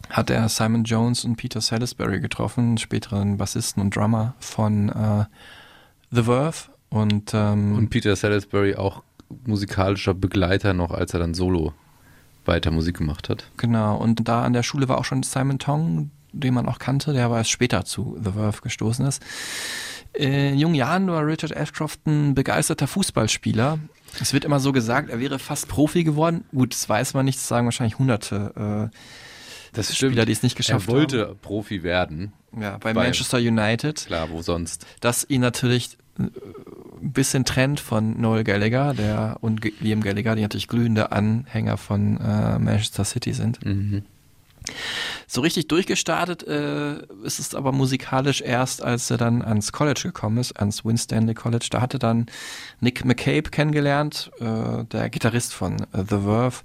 hat er Simon Jones und Peter Salisbury getroffen, späteren Bassisten und Drummer von äh, The Verve. Und, ähm, Und Peter Salisbury auch musikalischer Begleiter noch, als er dann solo weiter Musik gemacht hat. Genau, und da an der Schule war auch schon Simon Tong, den man auch kannte, der aber erst später zu The Verve gestoßen ist. In jungen Jahren war Richard Ashcroft ein begeisterter Fußballspieler. Es wird immer so gesagt, er wäre fast Profi geworden. Gut, das weiß man nicht, das sagen wahrscheinlich hunderte äh, Das Spieler, die es nicht geschafft Er wollte Profi werden. haben. Ja, bei Bei- Manchester United. Klar, wo sonst? Das ihn natürlich äh, bisschen trennt von Noel Gallagher der und Liam Gallagher, die natürlich glühende Anhänger von äh, Manchester City sind. So richtig durchgestartet äh, ist es aber musikalisch erst, als er dann ans College gekommen ist, ans Winstanley College. Da hatte dann Nick McCabe kennengelernt, äh, der Gitarrist von äh, The Verve.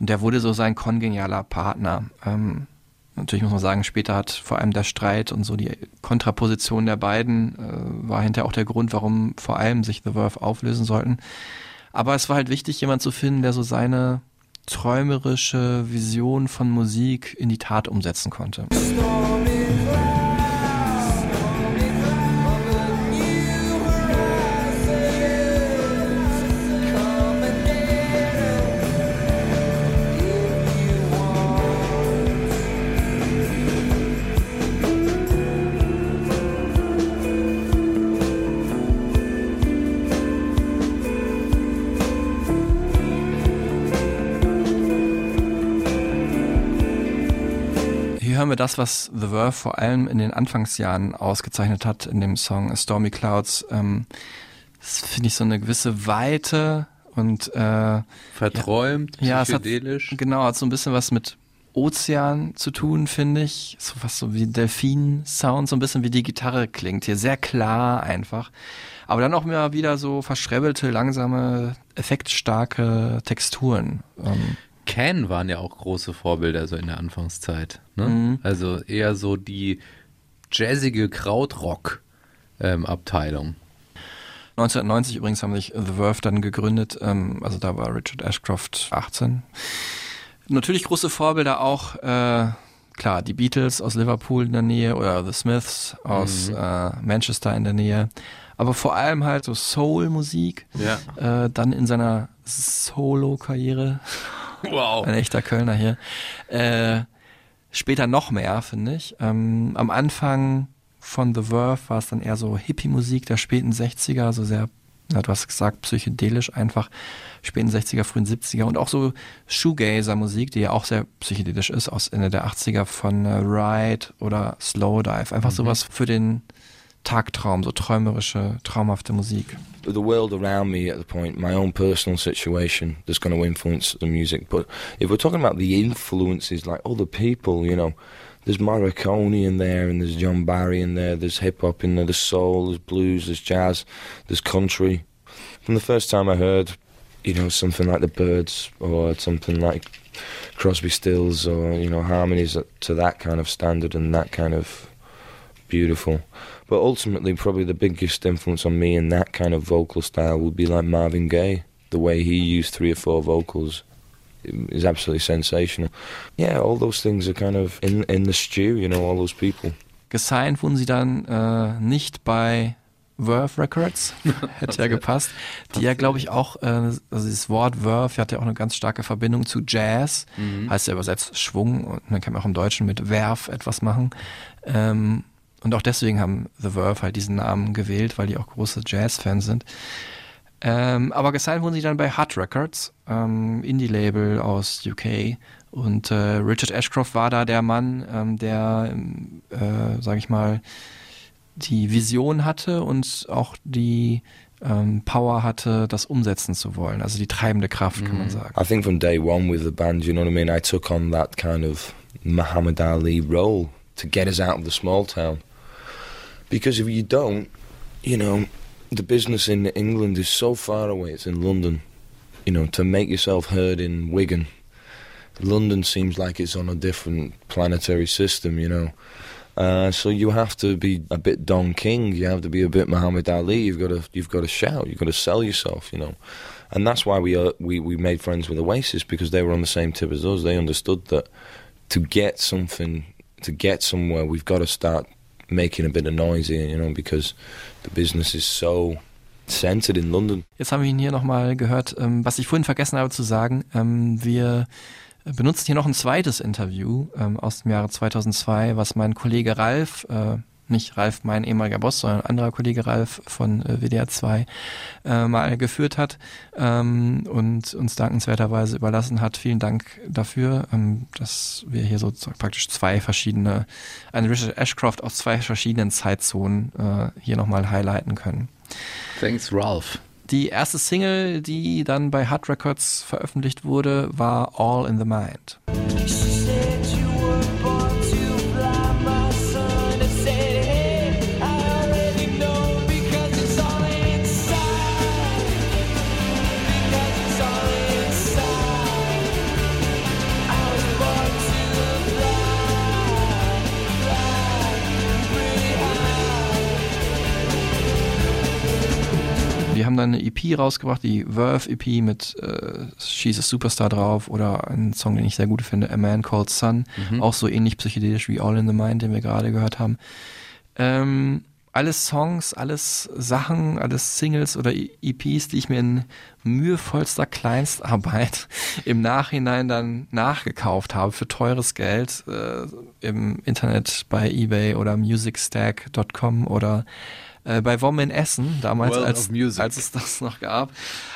Und der wurde so sein kongenialer Partner. Ähm, natürlich muss man sagen, später hat vor allem der Streit und so die Kontraposition der beiden äh, war hinterher auch der Grund, warum vor allem sich The Verve auflösen sollten. Aber es war halt wichtig, jemand zu finden, der so seine träumerische Vision von Musik in die Tat umsetzen konnte. Das, was The Verve vor allem in den Anfangsjahren ausgezeichnet hat, in dem Song Stormy Clouds. Ähm, das finde ich so eine gewisse Weite und äh, Verträumt, ja, es hat, psychedelisch. genau, hat so ein bisschen was mit Ozean zu tun, finde ich. So was so wie Delfin-Sound, so ein bisschen wie die Gitarre klingt. Hier sehr klar einfach. Aber dann auch immer wieder so verschrebbelte, langsame, effektstarke Texturen. Ähm, Can waren ja auch große Vorbilder so in der Anfangszeit. Ne? Mhm. Also eher so die jazzige Krautrock-Abteilung. 1990 übrigens haben sich The Verve dann gegründet, ähm, also da war Richard Ashcroft 18. Natürlich große Vorbilder auch, äh, klar, die Beatles aus Liverpool in der Nähe oder The Smiths aus Mhm. äh, Manchester in der Nähe. Aber vor allem halt so Soul-Musik. Ja. Äh, dann in seiner Solo-Karriere. Wow. Ein echter Kölner hier. Äh, später noch mehr, finde ich. Ähm, am Anfang von The Verve war es dann eher so Hippie-Musik der späten 60er, so sehr, ja, du hast gesagt, psychedelisch einfach, späten 60er, frühen 70er und auch so Shoegazer-Musik, die ja auch sehr psychedelisch ist, aus Ende der 80er von äh, Ride oder Slowdive. Einfach sowas für den Tagtraum, so träumerische, traumhafte Musik. the world around me at the point, my own personal situation that's going to influence the music. But if we're talking about the influences, like other people, you know, there's Morricone in there, and there's John Barry in there, there's hip hop in there, there's soul, there's blues, there's jazz, there's country. From the first time I heard, you know, something like the Birds or something like Crosby, Stills, or you know, harmonies to that kind of standard and that kind of beautiful. But ultimately, probably the biggest influence on me in that kind of vocal style would be like Marvin Gaye. The way he used three or four vocals is absolutely sensational. Yeah, all those things are kind of in in the stew. You know, all those people. Gesigned wurden sie dann äh, nicht bei Verve Records, hätte ja gepasst, die ja glaube ich auch, äh, also dieses Wort Verve hat ja auch eine ganz starke Verbindung zu Jazz, heißt ja übersetzt Schwung und man kann auch im Deutschen mit Werf etwas machen. Ähm, und auch deswegen haben The Verve halt diesen Namen gewählt, weil die auch große Jazz-Fans sind. Ähm, aber gesigned wurden sie dann bei Hut Records, ähm, Indie-Label aus UK. Und äh, Richard Ashcroft war da der Mann, ähm, der, ähm, äh, sag ich mal, die Vision hatte und auch die ähm, Power hatte, das umsetzen zu wollen. Also die treibende Kraft, kann man sagen. I think from day one with the band, you know what I mean. I took on that kind of Muhammad Ali role to get us out of the small town. Because if you don't, you know, the business in England is so far away. It's in London. You know, to make yourself heard in Wigan, London seems like it's on a different planetary system. You know. Uh, so you have to be a bit Don King. You have to be a bit Muhammad Ali. You've got to you've got to shout. You've got to sell yourself. You know, and that's why we uh, we we made friends with Oasis because they were on the same tip as us. They understood that to get something, to get somewhere, we've got to start making a bit of noise here. You know, because the business is so centered in London. Jetzt haben wir ihn hier nochmal gehört, ähm, was ich vorhin vergessen habe zu sagen. Ähm, wir benutzen hier noch ein zweites Interview ähm, aus dem Jahre 2002, was mein Kollege Ralf, äh, nicht Ralf, mein ehemaliger Boss, sondern ein anderer Kollege Ralf von äh, WDR 2 äh, mal geführt hat ähm, und uns dankenswerterweise überlassen hat. Vielen Dank dafür, ähm, dass wir hier so praktisch zwei verschiedene, eine Richard Ashcroft aus zwei verschiedenen Zeitzonen äh, hier nochmal highlighten können. Thanks, Ralph. Die erste Single, die dann bei Hard Records veröffentlicht wurde, war All in the Mind. Wir haben dann eine EP rausgebracht, die Verve EP mit äh, She's a Superstar drauf oder einen Song, den ich sehr gut finde, A Man Called Sun, Mhm. auch so ähnlich psychedelisch wie All in the Mind, den wir gerade gehört haben. Ähm, alles Songs, alles Sachen, alles Singles oder EPs, die ich mir in mühevollster Kleinstarbeit im Nachhinein dann nachgekauft habe für teures Geld äh, im Internet bei eBay oder musicstack.com oder äh, bei WOM in Essen, damals World als, als es das noch gab.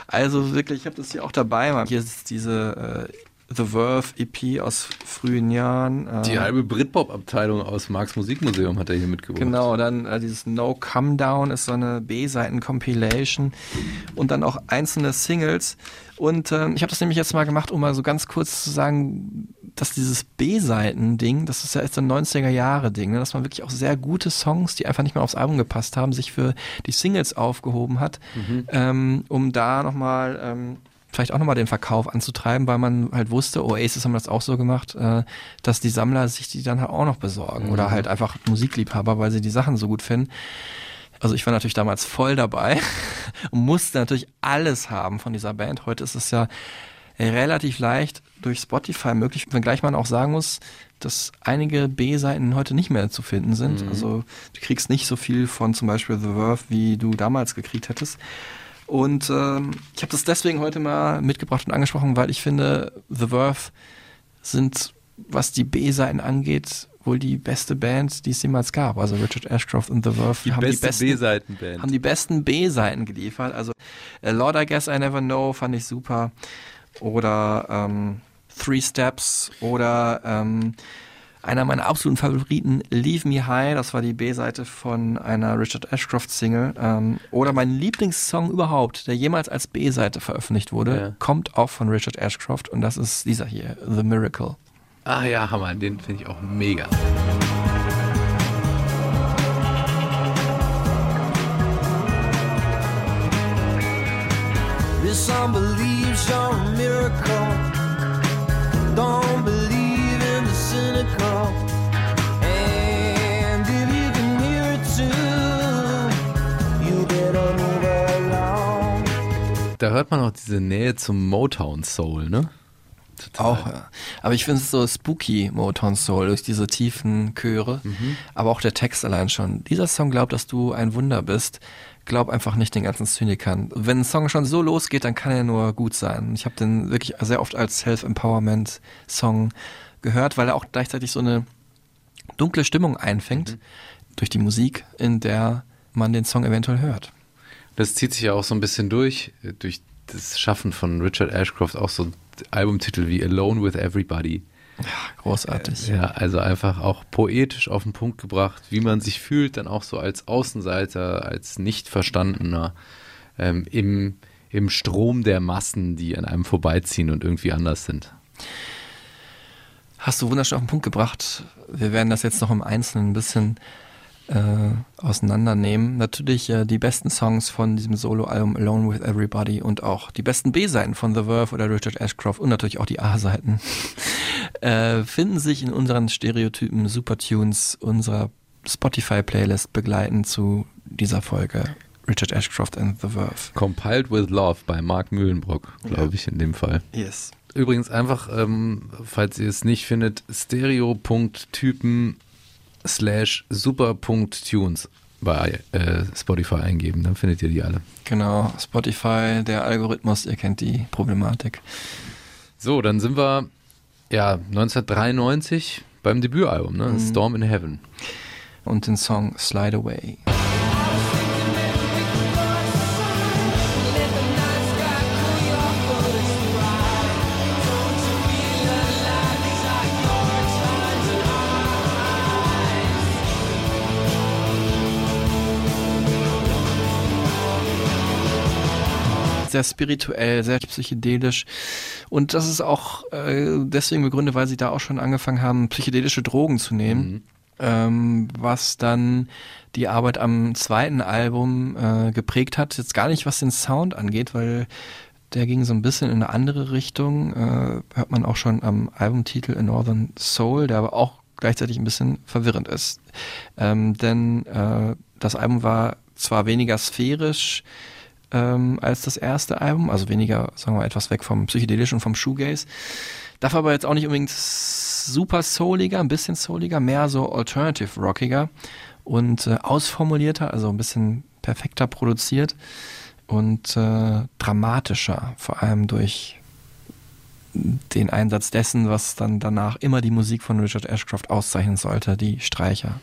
Also wirklich, ich habe das hier auch dabei. Hier ist diese äh, The Verve EP aus frühen Jahren. äh, Die halbe Britpop-Abteilung aus Marx Musikmuseum hat er hier mitgebracht. Genau, dann äh, dieses No Come Down ist so eine B-Seiten-Compilation und dann auch einzelne Singles. Und ähm, ich habe das nämlich jetzt mal gemacht, um mal so ganz kurz zu sagen, dass dieses B-Seiten-Ding, das ist ja jetzt ein 90er-Jahre-Ding, ne, dass man wirklich auch sehr gute Songs, die einfach nicht mehr aufs Album gepasst haben, sich für die Singles aufgehoben hat, ähm, um da nochmal... Ähm, vielleicht auch nochmal den Verkauf anzutreiben, weil man halt wusste, Oasis haben das auch so gemacht, äh, dass die Sammler sich die dann halt auch noch besorgen oder halt einfach Musikliebhaber, weil sie die Sachen so gut finden. Also ich war natürlich damals voll dabei und musste natürlich alles haben von dieser Band. Heute ist es ja relativ leicht durch Spotify möglich, wenngleich man auch sagen muss, dass einige B-Seiten heute nicht mehr zu finden sind. Also du kriegst nicht so viel von zum Beispiel The Verve, wie du damals gekriegt hättest. Und ähm, ich habe das deswegen heute mal mitgebracht und angesprochen, weil ich finde, The Verve sind, was die B-Seiten angeht, wohl die beste Band, die es jemals gab. Also Richard Ashcroft und The Verve Die haben beste die besten B-Seitenband. haben die besten B-Seiten geliefert. Also äh, Lord I Guess I Never Know fand ich super. Oder ähm, Three Steps oder ähm, einer meiner absoluten Favoriten, Leave Me High, das war die B-Seite von einer Richard Ashcroft-Single. Ähm, oder mein Lieblingssong überhaupt, der jemals als B-Seite veröffentlicht wurde, Ja. kommt auch von Richard Ashcroft und das ist dieser hier, The Miracle. Ah ja, Hammer, den finde ich auch mega. This unbelieves you're a miracle. Don't believe Da hört man auch diese Nähe zum Motown Soul, ne? Total. Auch, ja. Aber ich finde es so spooky Motown Soul durch diese tiefen Chöre. Aber auch der Text allein schon. Dieser Song glaubt, dass du ein Wunder bist. Glaub einfach nicht den ganzen Zynikern. Wenn ein Song schon so losgeht, dann kann er nur gut sein. Ich habe den wirklich sehr oft als Self-Empowerment-Song gehört, weil er auch gleichzeitig so eine dunkle Stimmung einfängt durch die Musik, in der man den Song eventuell hört. Das zieht sich ja auch so ein bisschen durch, äh, durch das Schaffen von Richard Ashcroft, auch so Albumtitel wie Alone with Everybody. Großartig. Ja, also einfach auch poetisch auf den Punkt gebracht, wie man sich fühlt, dann auch so als Außenseiter, als Nicht-Verstandener ähm, im, im Strom der Massen, die an einem vorbeiziehen und irgendwie anders sind. Hast du wunderschön auf den Punkt gebracht. Wir werden das jetzt noch im Einzelnen ein bisschen äh, auseinandernehmen. Natürlich äh, die besten Songs von diesem Solo-Album Alone with Everybody und auch die besten B-Seiten von The Verve oder Richard Ashcroft und natürlich auch die A-Seiten äh, finden sich in unseren Stereotypen Supertunes unserer Spotify-Playlist begleiten zu dieser Folge Richard Ashcroft and The Verve. Compiled with Love bei Mark Mühlenbrock, glaube ich, in dem Fall. Yes. Übrigens einfach, ähm, falls ihr es nicht findet, stereo.typen slash super.tunes bei äh, Spotify eingeben, dann findet ihr die alle. Genau, Spotify, der Algorithmus, ihr kennt die Problematik. So, dann sind wir ja 1993 beim Debütalbum, ne? Storm in Heaven. Und den Song Slide Away. Sehr spirituell, sehr psychedelisch. Und das ist auch äh, deswegen begründet, weil sie da auch schon angefangen haben, psychedelische Drogen zu nehmen. Ähm, was dann die Arbeit am zweiten Album äh, geprägt hat. Jetzt gar nicht, was den Sound angeht, weil der ging so ein bisschen in eine andere Richtung. Äh, hört man auch schon am Albumtitel A Northern Soul, der aber auch gleichzeitig ein bisschen verwirrend ist. Ähm, denn äh, das Album war zwar weniger sphärisch ähm, als das erste Album, also weniger, sagen wir etwas weg vom Psychedelischen und vom Shoegaze. Dafür aber jetzt auch nicht unbedingt super souliger, ein bisschen souliger, mehr so alternative rockiger und äh, ausformulierter, also ein bisschen perfekter produziert und äh, dramatischer, vor allem durch den Einsatz dessen, was dann danach immer die Musik von Richard Ashcroft auszeichnen sollte, die Streicher.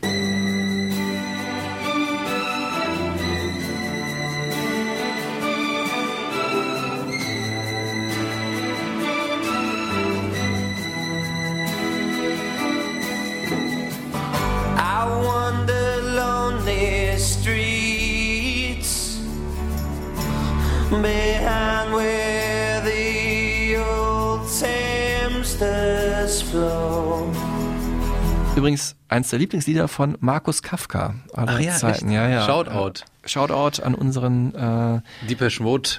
Eins der Lieblingslieder von Markus Kafka aller Ach ja, Zeiten. echt? Ja, ja. Shoutout. Äh, Shoutout an unseren äh, Deepesh Mode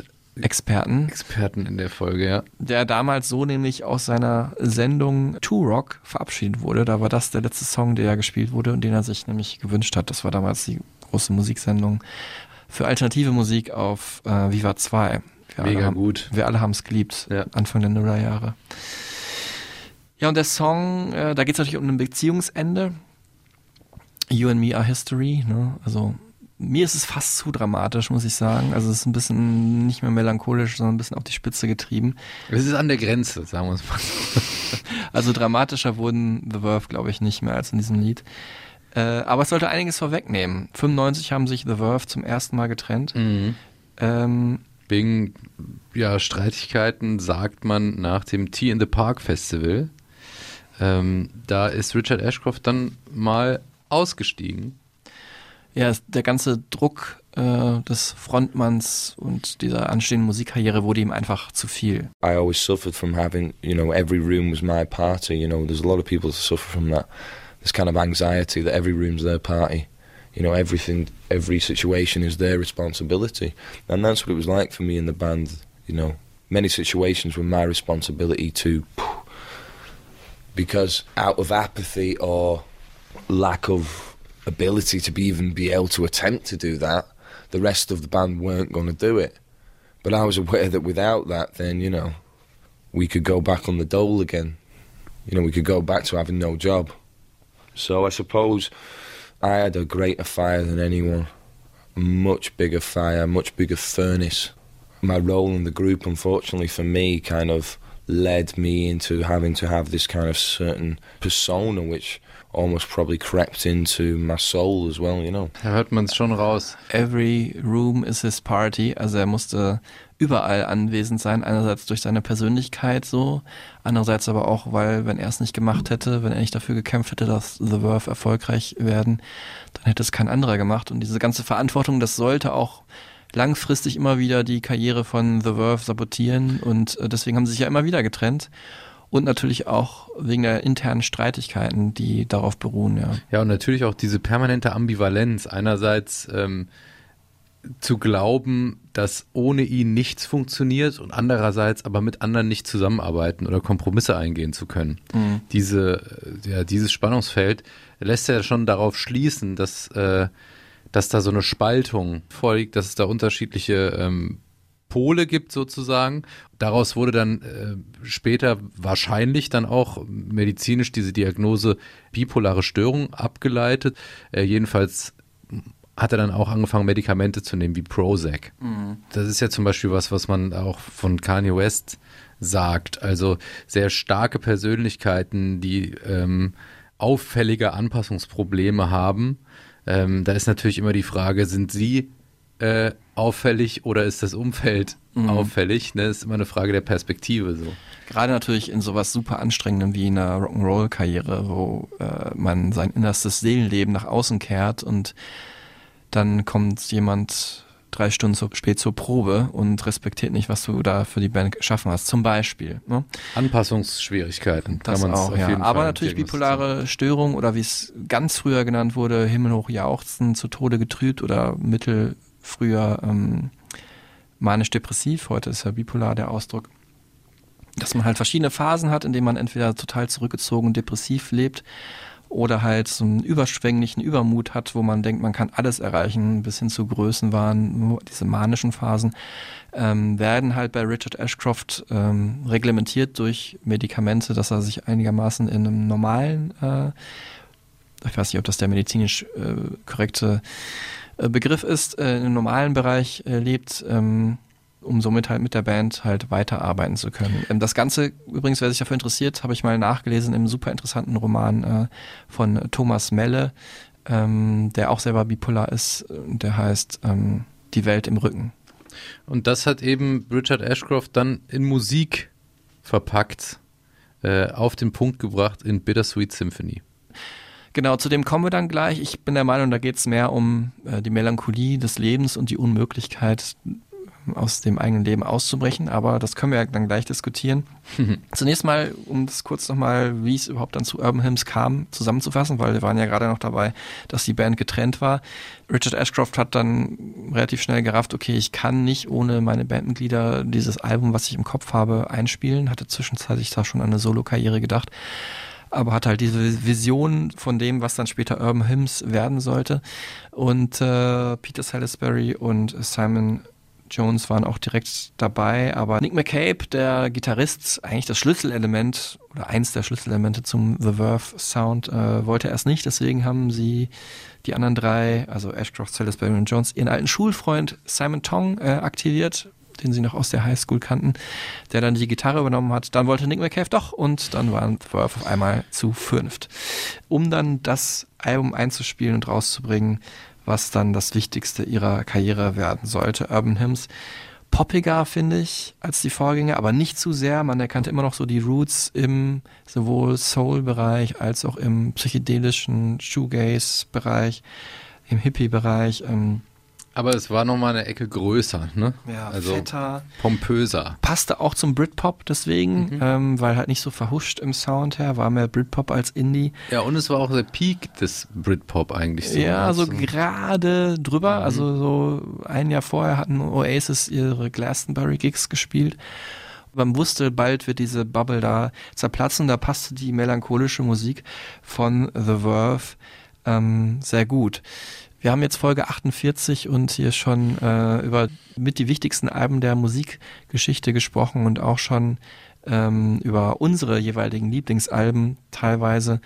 Experten. Experten in der Folge, ja. der damals so nämlich aus seiner Sendung Two Rock verabschiedet wurde. Da war das der letzte Song, der gespielt wurde und den er sich nämlich gewünscht hat. Das war damals die große Musiksendung für alternative Musik auf äh, Viva 2. Wir Mega haben, gut. Wir alle haben es geliebt, Ja. Anfang der Nullerjahre. Ja, und der Song, äh, da geht es natürlich um ein Beziehungsende. You and Me Are History. Ne? Also mir ist es fast zu dramatisch, muss ich sagen. Also es ist ein bisschen nicht mehr melancholisch, sondern ein bisschen auf die Spitze getrieben. Es ist an der Grenze, sagen wir es mal. Also dramatischer wurden The Verve, glaube ich, nicht mehr als in diesem Lied. Äh, aber es sollte einiges vorwegnehmen. 95 haben sich The Verve zum ersten Mal getrennt. Ähm, Wegen ja, Streitigkeiten sagt man nach dem Tea in the Park Festival. Ähm, da ist Richard Ashcroft dann mal ausgestiegen. ja, der ganze Druck äh, des Frontmanns und dieser anstehenden Musikkarriere wurde ihm einfach zu viel. I always suffered from having, you know, every room was my party. You know, there's a lot of people that suffer from that. This kind of anxiety that every room's their party. You know, everything, every situation is their responsibility. And that's what it was like for me in the band. You know, many situations were my responsibility to, because out of apathy or lack of ability to be even be able to attempt to do that, the rest of the band weren't going to do it. But I was aware that without that, then, you know, we could go back on the dole again. You know, we could go back to having no job. So I suppose I had a greater fire than anyone. Much bigger fire, much bigger furnace. My role in the group, unfortunately for me, kind of led me into having to have this kind of certain persona which almost probably crept into my soul as well, you know. Da hört man es schon raus. Every room is his party. Also er musste überall anwesend sein. Einerseits durch seine Persönlichkeit so, andererseits aber auch, weil wenn er es nicht gemacht hätte, wenn er nicht dafür gekämpft hätte, dass The Verve erfolgreich werden, dann hätte es kein anderer gemacht. Und diese ganze Verantwortung, das sollte auch langfristig immer wieder die Karriere von The Verve sabotieren. Und äh, deswegen haben sie sich ja immer wieder getrennt. Und natürlich auch wegen der internen Streitigkeiten, die darauf beruhen, ja. Ja, und natürlich auch diese permanente Ambivalenz. Einerseits ähm, zu glauben, dass ohne ihn nichts funktioniert und andererseits aber mit anderen nicht zusammenarbeiten oder Kompromisse eingehen zu können. Diese, äh, ja, dieses Spannungsfeld lässt ja schon darauf schließen, dass, äh, dass da so eine Spaltung vorliegt, dass es da unterschiedliche ähm, Pole gibt sozusagen. Daraus wurde dann äh, später wahrscheinlich dann auch medizinisch diese Diagnose bipolare Störung abgeleitet. Äh, jedenfalls hat er dann auch angefangen, Medikamente zu nehmen, wie Prozac. Das ist ja zum Beispiel was, was man auch von Kanye West sagt. Also sehr starke Persönlichkeiten, die ähm, auffällige Anpassungsprobleme haben. Ähm, da ist natürlich immer die Frage, sind sie äh, auffällig oder ist das Umfeld auffällig? Ne? Das ist immer eine Frage der Perspektive so. Gerade natürlich in sowas super anstrengendem wie einer Rock'n'Roll-Karriere, wo äh, man sein innerstes Seelenleben nach außen kehrt und dann kommt jemand drei Stunden zu spät zur Probe und respektiert nicht, was du da für die Band geschaffen hast. Zum Beispiel. Ne? Anpassungsschwierigkeiten. Das kann auch, ja. Aber Fall natürlich bipolare Störung oder wie es ganz früher genannt wurde, himmelhoch jauchzen, zu Tode getrübt oder mittel früher ähm, manisch-depressiv. Heute ist ja bipolar der Ausdruck. Dass man halt verschiedene Phasen hat, in denen man entweder total zurückgezogen depressiv lebt oder halt so einen überschwänglichen Übermut hat, wo man denkt, man kann alles erreichen, bis hin zu Größenwahn, diese manischen Phasen, ähm, werden halt bei Richard Ashcroft ähm, reglementiert durch Medikamente, dass er sich einigermaßen in einem normalen, äh, ich weiß nicht, ob das der medizinisch äh, korrekte äh, Begriff ist, äh, in einem normalen Bereich äh, lebt, ähm, um somit halt mit der Band halt weiterarbeiten zu können. Ähm, das Ganze, übrigens, wer sich dafür interessiert, habe ich mal nachgelesen im super interessanten Roman äh, von Thomas Melle, ähm, der auch selber bipolar ist, und der heißt ähm, Die Welt im Rücken. Und das hat eben Richard Ashcroft dann in Musik verpackt, äh, auf den Punkt gebracht in Bittersweet Symphony. Genau, zu dem kommen wir dann gleich. Ich bin der Meinung, da geht es mehr um äh, die Melancholie des Lebens und die Unmöglichkeit, aus dem eigenen Leben auszubrechen, aber das können wir ja dann gleich diskutieren. Zunächst mal, um das kurz nochmal, wie es überhaupt dann zu Urban Hymns kam, zusammenzufassen, weil wir waren ja gerade noch dabei, dass die Band getrennt war. Richard Ashcroft hat dann relativ schnell gerafft, okay, ich kann nicht ohne meine Bandmitglieder dieses Album, was ich im Kopf habe, einspielen. Hatte zwischenzeitlich da schon an eine Solo-Karriere gedacht aber hat halt diese Vision von dem, was dann später Urban Hymns werden sollte. Und äh, Peter Salisbury und Simon Jones waren auch direkt dabei, aber Nick McCabe, der Gitarrist, eigentlich das Schlüsselelement oder eins der Schlüsselelemente zum The Verve Sound, äh, wollte erst nicht. Deswegen haben sie die anderen drei, also Ashcroft, Salisbury und Jones, ihren alten Schulfreund Simon Tong äh, aktiviert, den sie noch aus der Highschool kannten, der dann die Gitarre übernommen hat. Dann wollte Nick McCabe doch und dann waren The Verve auf einmal zu fünft. Um dann das Album einzuspielen und rauszubringen, was dann das Wichtigste ihrer Karriere werden sollte. Urban Hymns. Poppiger, finde ich, als die Vorgänger, aber nicht zu sehr. Man erkannte immer noch so die Roots im sowohl Soul-Bereich als auch im psychedelischen Shoegaze-Bereich, im Hippie-Bereich. Ähm, Aber es war nochmal eine Ecke größer, ne? ja, also fetter. pompöser. Passte auch zum Britpop deswegen, ähm, weil halt nicht so verhuscht im Sound her, war mehr Britpop als Indie. Ja, und es war auch der Peak des Britpop eigentlich so. Ja, so Also, gerade drüber. Also so ein Jahr vorher hatten Oasis ihre Glastonbury-Gigs gespielt. Man wusste, bald wird diese Bubble da zerplatzen. Da passte die melancholische Musik von The Verve ähm, sehr gut. Wir haben jetzt Folge 48 und hier schon äh, über mit die wichtigsten Alben der Musikgeschichte gesprochen und auch schon ähm, über unsere jeweiligen Lieblingsalben teilweise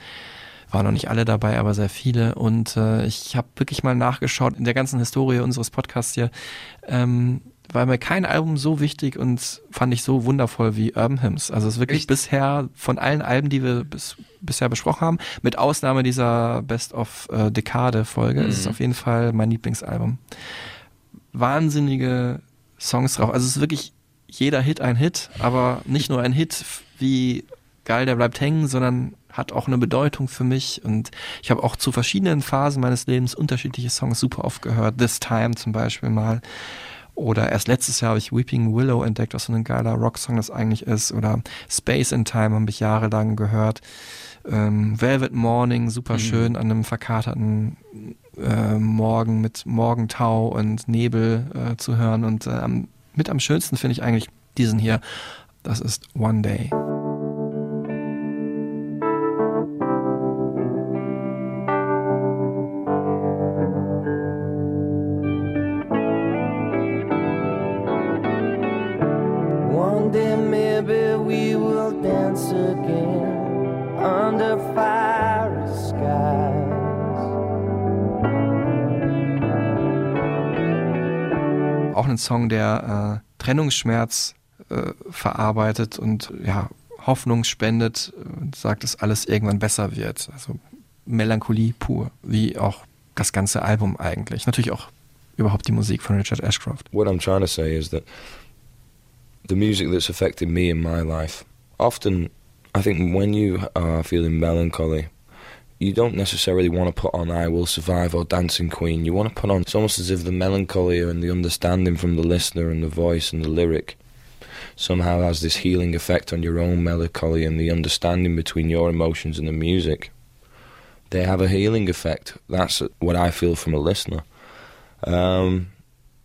waren noch nicht alle dabei, aber sehr viele. Und äh, ich habe wirklich mal nachgeschaut in der ganzen Historie unseres Podcasts hier. Ähm, war mir kein Album so wichtig und fand ich so wundervoll wie Urban Hymns. Also es ist wirklich Echt? bisher von allen Alben, die wir bis, bisher besprochen haben, mit Ausnahme dieser Best of äh, Dekade Folge, ist es auf jeden Fall mein Lieblingsalbum. Wahnsinnige Songs drauf. Also es ist wirklich jeder Hit ein Hit, aber nicht nur ein Hit wie geil, der bleibt hängen, sondern hat auch eine Bedeutung für mich und ich habe auch zu verschiedenen Phasen meines Lebens unterschiedliche Songs super oft gehört. This Time zum Beispiel mal. Oder erst letztes Jahr habe ich Weeping Willow entdeckt, was so ein geiler Rocksong das eigentlich ist. Oder Space in Time habe ich jahrelang gehört. Ähm, Velvet Morning, super schön an einem verkaterten äh, Morgen mit Morgentau und Nebel äh, zu hören. Und äh, mit am schönsten finde ich eigentlich diesen hier. Das ist One Day. Auch ein Song, der äh, Trennungsschmerz äh, verarbeitet und ja, Hoffnung spendet und sagt, dass alles irgendwann besser wird. Also Melancholie pur, wie auch das ganze Album eigentlich. Natürlich auch überhaupt die Musik von Richard Ashcroft. What I'm trying to say is that the music that's affected me in my life, often, I think when you are feeling melancholy, you don't necessarily want to put on I Will Survive or Dancing Queen. You want to put on, it's almost as if the melancholy and the understanding from the listener and the voice and the lyric somehow has this healing effect on your own melancholy and the understanding between your emotions and the music. They have a healing effect. That's what I feel from a listener. Um,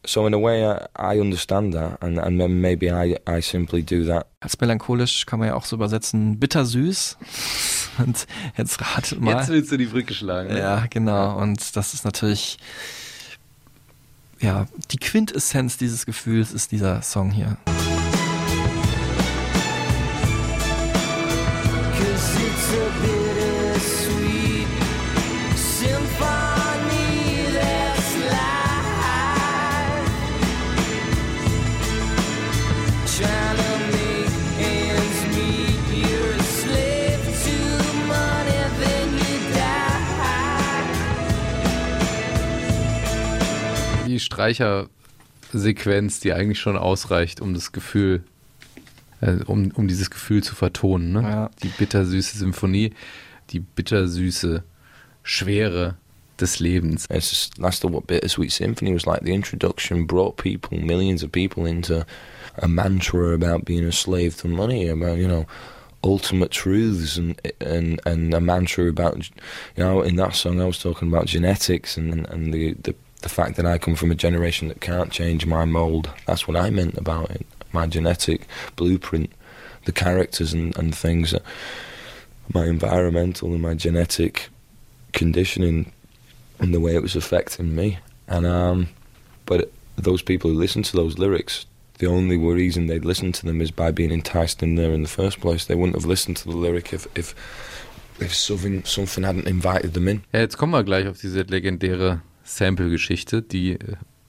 so in a way, I, I understand that, and, and maybe I, I simply do that. Als melancholisch kann man ja auch so übersetzen, bittersüß. Und jetzt ratet mal. Jetzt willst du die Brücke schlagen. ne? Ja, genau. Und das ist natürlich, ja, die Quintessenz dieses Gefühls ist dieser Song hier. Cause it's a bittersweet Streichersequenz, die eigentlich schon ausreicht, um das Gefühl, äh, um, um dieses Gefühl zu vertonen. Ne? Ja. Die bittersüße Symphonie, die bittersüße Schwere des Lebens. It's just, that's the what Bittersweet Symphony was like. The introduction brought people, millions of people, into a mantra about being a slave to money, about you know ultimate truths, and and and a mantra about you know in that song I was talking about genetics and and the the the fact that I come from a generation that can't change my mold. That's what I meant about it. My genetic blueprint, the characters and and things, that my environmental and my genetic conditioning and the way it was affecting me. And um, but those people who listen to those lyrics, the only reason they'd listen to them is by being enticed in there in the first place. They wouldn't have listened to the lyric if if if something something hadn't invited them in. Ja, jetzt kommen wir gleich auf diese legendäre Sample-Geschichte, die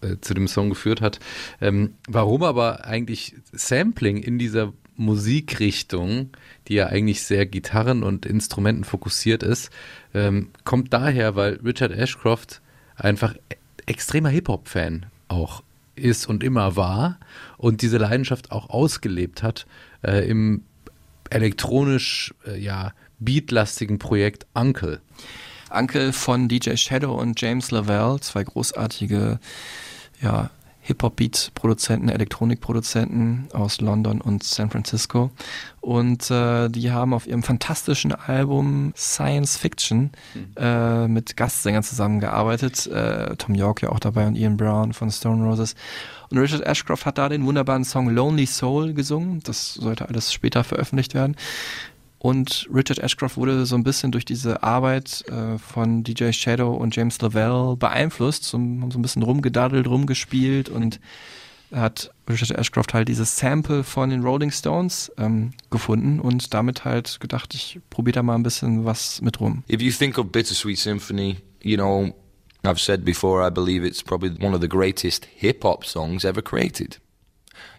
äh, zu dem Song geführt hat. Ähm, warum aber eigentlich Sampling in dieser Musikrichtung, die ja eigentlich sehr Gitarren und Instrumenten fokussiert ist, ähm, kommt daher, weil Richard Ashcroft einfach e- extremer Hip-Hop-Fan auch ist und immer war und diese Leidenschaft auch ausgelebt hat äh, im elektronisch, äh, ja, beatlastigen Projekt Uncle. Uncle von DJ Shadow und James Lavelle, zwei großartige ja, Hip-Hop-Beat-Produzenten, Elektronikproduzenten aus London und San Francisco. Und äh, die haben auf ihrem fantastischen Album Science Fiction äh, mit Gastsängern zusammengearbeitet. Äh, Tom York ja auch dabei und Ian Brown von Stone Roses. Und Richard Ashcroft hat da den wunderbaren Song Lonely Soul gesungen. Das sollte alles später veröffentlicht werden. Und Richard Ashcroft wurde so ein bisschen durch diese Arbeit äh, von DJ Shadow und James Lavelle beeinflusst, so, so ein bisschen rumgedaddelt, rumgespielt und hat Richard Ashcroft halt dieses Sample von den Rolling Stones ähm, gefunden und damit halt gedacht, ich probiere da mal ein bisschen was mit rum. If you think of Bittersweet Symphony, you know, I've said before, I believe it's probably one of the greatest hip hop songs ever created.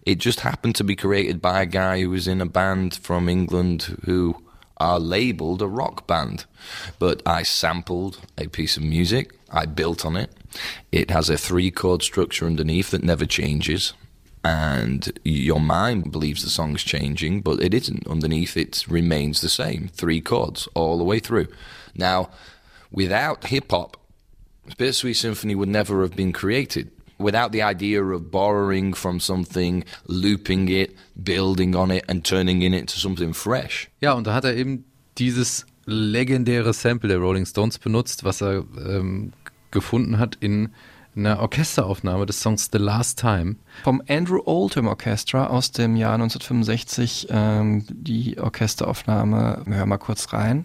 It just happened to be created by a guy who was in a band from England who are labeled a rock band. But I sampled a piece of music, I built on it. It has a three chord structure underneath that never changes. And your mind believes the song's changing, but it isn't. Underneath, it remains the same three chords all the way through. Now, without hip hop, Bittersweet Symphony would never have been created. Without the idea of borrowing from something, looping it, building on it, and turning it into something fresh. Ja, und da hat er eben dieses legendäre Sample der Rolling Stones benutzt, was er ähm, gefunden hat in einer Orchesteraufnahme des Songs The Last Time. Vom Andrew Oldham Orchestra aus dem Jahr 1965 ähm, die Orchesteraufnahme. Wir hören mal kurz rein.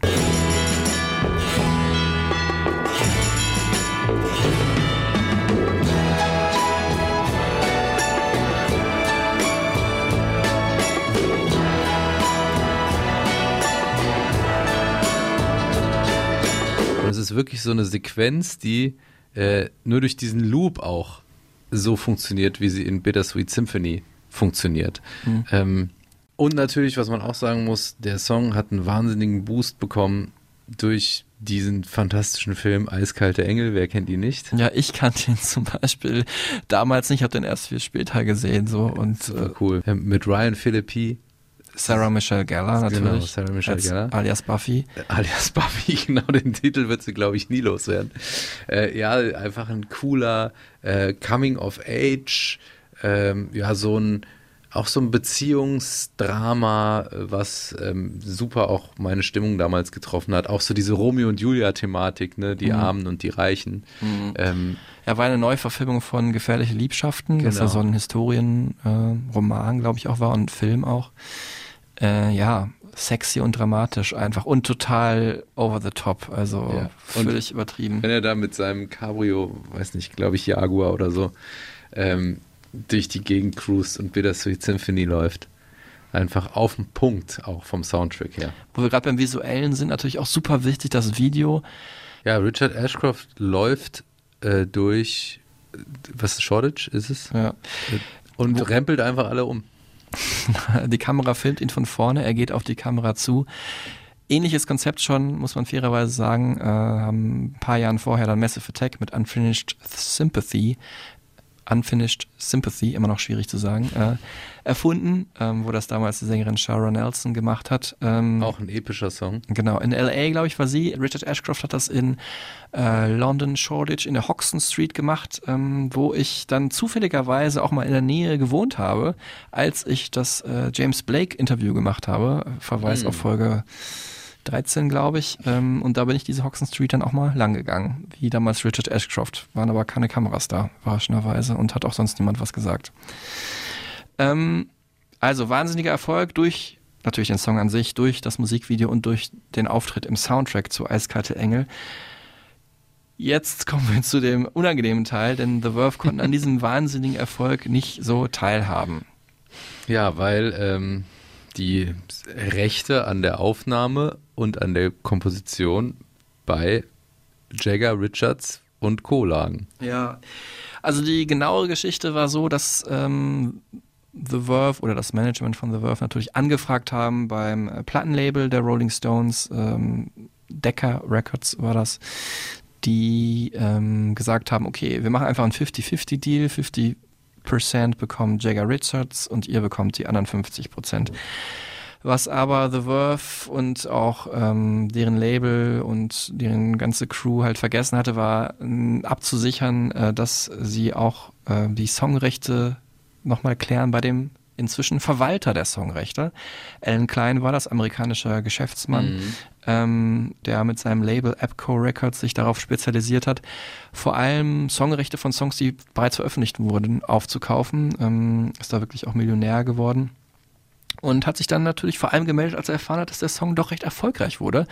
Und es ist wirklich so eine Sequenz, die äh, nur durch diesen Loop auch so funktioniert, wie sie in Bittersweet Symphony funktioniert. Mhm. Ähm, und natürlich, was man auch sagen muss, der Song hat einen wahnsinnigen Boost bekommen durch diesen fantastischen Film Eiskalte Engel. Wer kennt ihn nicht? Ja, ich kannte ihn zum Beispiel damals nicht, habe den erst viel später gesehen so und Super cool. Ähm, mit Ryan Philippi, Sarah Michelle Gellar natürlich. Genau, Sarah Michelle Gellar. Alias Buffy. alias Buffy, genau den Titel wird sie, glaube ich, nie loswerden. Äh, ja, einfach ein cooler äh, Coming of Age, ähm, ja, so ein auch so ein Beziehungsdrama, äh, was ähm, super auch meine Stimmung damals getroffen hat. Auch so diese Romeo und Julia-Thematik, ne? Die Mhm. Armen und die Reichen. Ähm, Er war eine Neuverfilmung von Gefährliche Liebschaften, das ja Genau. so ein Historienroman, äh, glaube ich, auch war und Film auch. Äh, ja, sexy und dramatisch einfach und total over the top, also Ja. Völlig übertrieben. wenn er da mit seinem Cabrio, weiß nicht, glaube ich, Jaguar oder so, ähm, durch die Gegend cruist und Bittersweet Symphony läuft. Einfach auf den Punkt, auch vom Soundtrack her. Wo wir gerade beim Visuellen sind, natürlich auch super wichtig, das Video. Ja, Richard Ashcroft läuft äh, durch, was ist Shoreditch ist es? Ja. Und rempelt einfach alle um. Die Kamera filmt ihn von vorne, er geht auf die Kamera zu. Ähnliches Konzept schon, muss man fairerweise sagen, äh, haben ein paar Jahren vorher dann Massive Attack mit Unfinished Sympathy, Unfinished Sympathy, immer noch schwierig zu sagen, äh, erfunden, ähm, wo das damals die Sängerin Shara Nelson gemacht hat. Ähm, Auch ein epischer Song. Genau, in LA, glaube ich, war sie. Richard Ashcroft hat das in äh, London Shoreditch in der Hoxton Street gemacht, ähm, wo ich dann zufälligerweise auch mal in der Nähe gewohnt habe, als ich das äh, James Blake Interview gemacht habe. Verweis Hm. auf Folge 13, glaube ich. Ähm, und da bin ich diese Hoxton Street dann auch mal lang gegangen, wie damals Richard Ashcroft. Waren aber keine Kameras da, überraschenderweise, und hat auch sonst niemand was gesagt. Ähm, also wahnsinniger Erfolg durch natürlich den Song an sich, durch das Musikvideo und durch den Auftritt im Soundtrack zu Eiskalte Engel. Jetzt kommen wir zu dem unangenehmen Teil, denn The Verve konnten an diesem wahnsinnigen Erfolg nicht so teilhaben. Ja, weil ähm, die Rechte an der Aufnahme und an der Komposition bei Jagger, Richards und Co. lagen. Ja, also die genaue Geschichte war so, dass ähm, The Verve oder das Management von The Verve natürlich angefragt haben beim Plattenlabel der Rolling Stones, ähm, Decca Records war das, die ähm, gesagt haben, okay, wir machen einfach einen 50-50-Deal, 50% bekommt Jagger Richards und ihr bekommt die anderen 50%. Was aber The Verve und auch ähm, deren Label und deren ganze Crew halt vergessen hatte, war abzusichern, äh, dass sie auch äh, die Songrechte nochmal klären bei dem inzwischen Verwalter der Songrechte. Alan Klein war das, amerikanischer Geschäftsmann, ähm, der mit seinem Label Epco Records sich darauf spezialisiert hat, vor allem Songrechte von Songs, die bereits veröffentlicht wurden, aufzukaufen. Ähm, ist da wirklich auch Millionär geworden und hat sich dann natürlich vor allem gemeldet, als er erfahren hat, dass der Song doch recht erfolgreich wurde.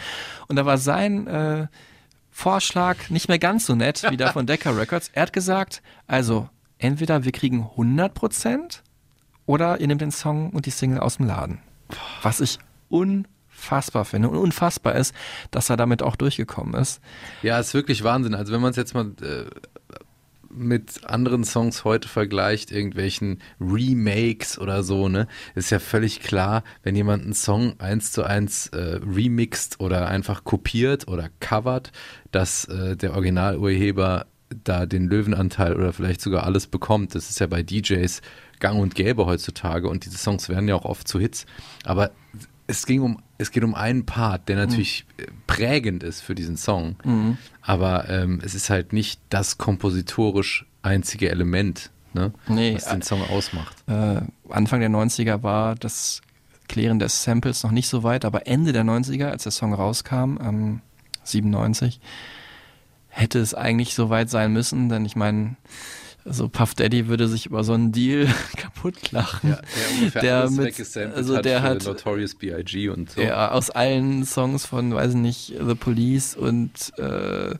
Und da war sein äh, Vorschlag nicht mehr ganz so nett wie der von Decca Records. Er hat gesagt, also entweder wir kriegen 100 Prozent oder ihr nehmt den Song und die Single aus dem Laden. Was ich unfassbar finde und unfassbar ist, dass er damit auch durchgekommen ist. Ja, ist wirklich Wahnsinn. Also wenn man es jetzt mal äh, mit anderen Songs heute vergleicht, irgendwelchen Remakes oder so, ne, ist ja völlig klar, wenn jemand einen Song eins zu eins äh, remixt oder einfach kopiert oder covert, dass äh, der Originalurheber da den Löwenanteil oder vielleicht sogar alles bekommt. Das ist ja bei DJs gang und gäbe heutzutage und diese Songs werden ja auch oft zu Hits. Aber es ging um, es geht um einen Part, der natürlich äh, prägend ist für diesen Song. Mhm. Aber ähm, es ist halt nicht das kompositorisch einzige Element, ne, Nee, was den Song ausmacht. Äh, Anfang der 90er war das Klären des Samples noch nicht so weit, aber Ende der 90er, als der Song rauskam, ähm, 97, hätte es eigentlich so weit sein müssen, denn ich meine, so Puff Daddy würde sich über so einen Deal kaputt lachen. Ja, der mit, also hat der hat Notorious B.I.G. und so. ja, aus allen Songs von, weiß ich nicht, The Police und äh,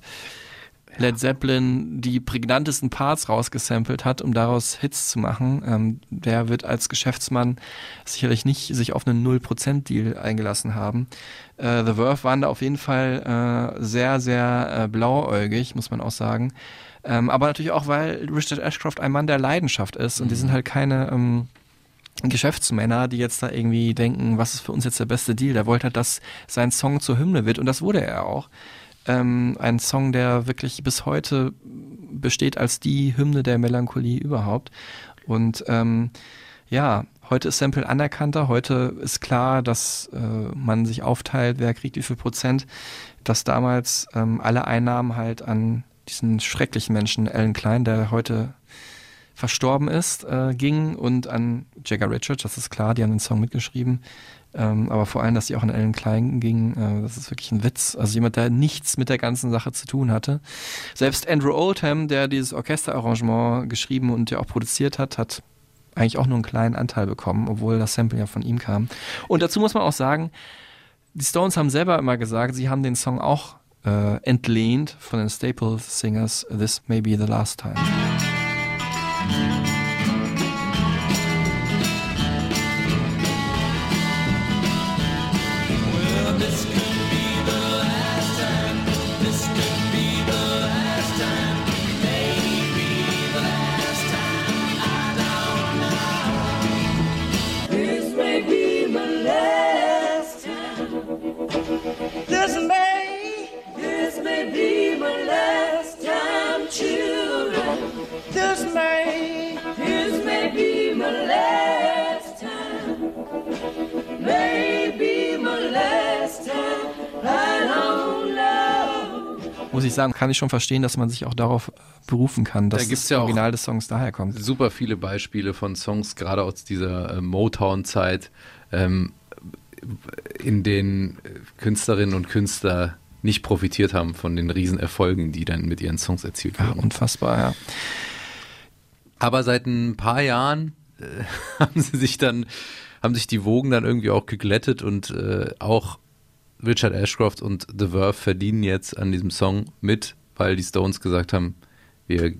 Led Zeppelin die prägnantesten Parts rausgesampelt hat, um daraus Hits zu machen. Ähm, der wird als Geschäftsmann sicherlich nicht sich auf einen 0%-Deal eingelassen haben. Äh, The Verve waren da auf jeden Fall äh, sehr, sehr äh, blauäugig, muss man auch sagen. Ähm, aber natürlich auch, weil Richard Ashcroft ein Mann der Leidenschaft ist und die sind halt keine ähm, Geschäftsmänner, die jetzt da irgendwie denken, was ist für uns jetzt der beste Deal. Der wollte halt, dass sein Song zur Hymne wird und das wurde er auch. Ähm, ein Song, der wirklich bis heute besteht als die Hymne der Melancholie überhaupt. Und ähm, ja, Heute ist Sample anerkannter, heute ist klar, dass äh, man sich aufteilt, wer kriegt wie viel Prozent, dass damals ähm, alle Einnahmen halt an diesen schrecklichen Menschen, Alan Klein, der heute verstorben ist, äh, ging und an Jagger Richards, das ist klar, die haben den Song mitgeschrieben, ähm, aber vor allem, dass die auch an Alan Klein ging, äh, das ist wirklich ein Witz. Also jemand, der nichts mit der ganzen Sache zu tun hatte. Selbst Andrew Oldham, der dieses Orchesterarrangement geschrieben und ja auch produziert hat, hat eigentlich auch nur einen kleinen Anteil bekommen, obwohl das Sample ja von ihm kam. Und dazu muss man auch sagen, die Stones haben selber immer gesagt, sie haben den Song auch Uh, äh, entlehnt von den Staple Singers This May Be the Last Time. Sagen, kann ich schon verstehen, dass man sich auch darauf äh, berufen kann, dass Da das ja Original des Songs daherkommt. super viele Beispiele von Songs, gerade aus dieser äh, Motown-Zeit, ähm, in denen äh, Künstlerinnen und Künstler nicht profitiert haben von den Riesenerfolgen, die dann mit ihren Songs erzielt Ja, wurden. unfassbar, ja. Aber seit ein paar Jahren äh, haben sie sich dann, haben sich die Wogen dann irgendwie auch geglättet und äh, auch Richard Ashcroft und The Verve verdienen jetzt an diesem Song mit, weil die Stones gesagt haben, wir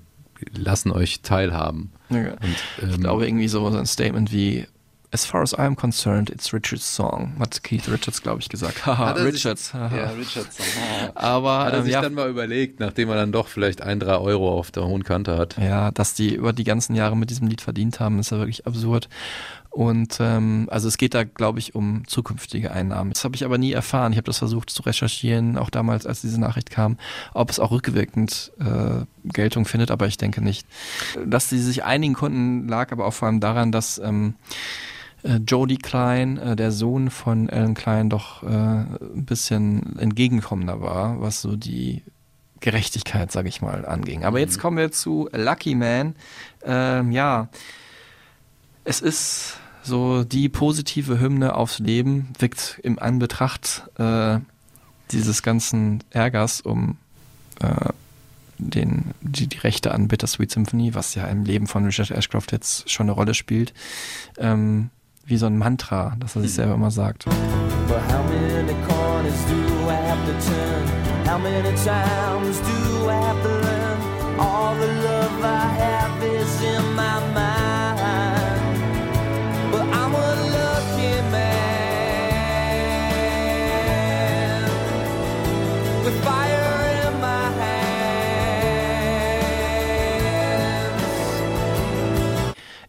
lassen euch teilhaben. Ja. Und, ähm, Ich glaube irgendwie so ein Statement wie As far as I'm concerned, it's Richards Song, hat Keith Richards, glaube ich, gesagt. Haha, sich- Richards. ja, Richards. Aber Hat er ähm, sich ja, dann mal überlegt, nachdem er dann doch vielleicht ein, drei Euro auf der hohen Kante hat. ja, dass die über die ganzen Jahre mit diesem Lied verdient haben, ist ja wirklich absurd. Und ähm, also es geht da, glaube ich, um zukünftige Einnahmen. Das habe ich aber nie erfahren. Ich habe das versucht zu recherchieren, auch damals, als diese Nachricht kam, ob es auch rückwirkend äh, Geltung findet, aber ich denke nicht. Dass sie sich einigen konnten, lag aber auch vor allem daran, dass ähm, äh, Jody Klein, äh, der Sohn von Alan Klein, doch äh, ein bisschen entgegenkommender war, was so die Gerechtigkeit, sage ich mal, anging. Aber jetzt kommen wir zu Lucky Man. Ähm, ja, es ist so die positive Hymne aufs Leben, wirkt im Anbetracht äh, dieses ganzen Ärgers um äh, den, die, die Rechte an Bittersweet Symphony, was ja im Leben von Richard Ashcroft jetzt schon eine Rolle spielt, ähm, wie so ein Mantra, das er sich selber immer sagt. But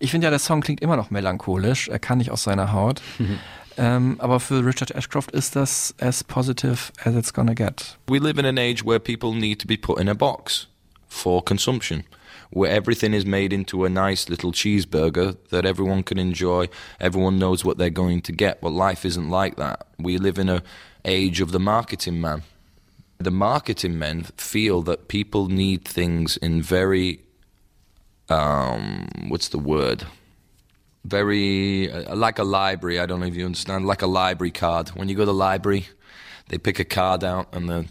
Ich finde ja, der Song klingt immer noch melancholisch, er kann nicht aus seiner Haut. ähm, aber für Richard Ashcroft ist das as positive as it's gonna get. We live in an age where people need to be put in a box for consumption, where everything is made into a nice little cheeseburger that everyone can enjoy. Everyone knows what they're going to get, but life isn't like that. We live in a age of the marketing man. The marketing men feel that people need things in very um what's the word? very uh, like a library. I don't know if you understand, like a library card. When you go to the library, they pick a card out and then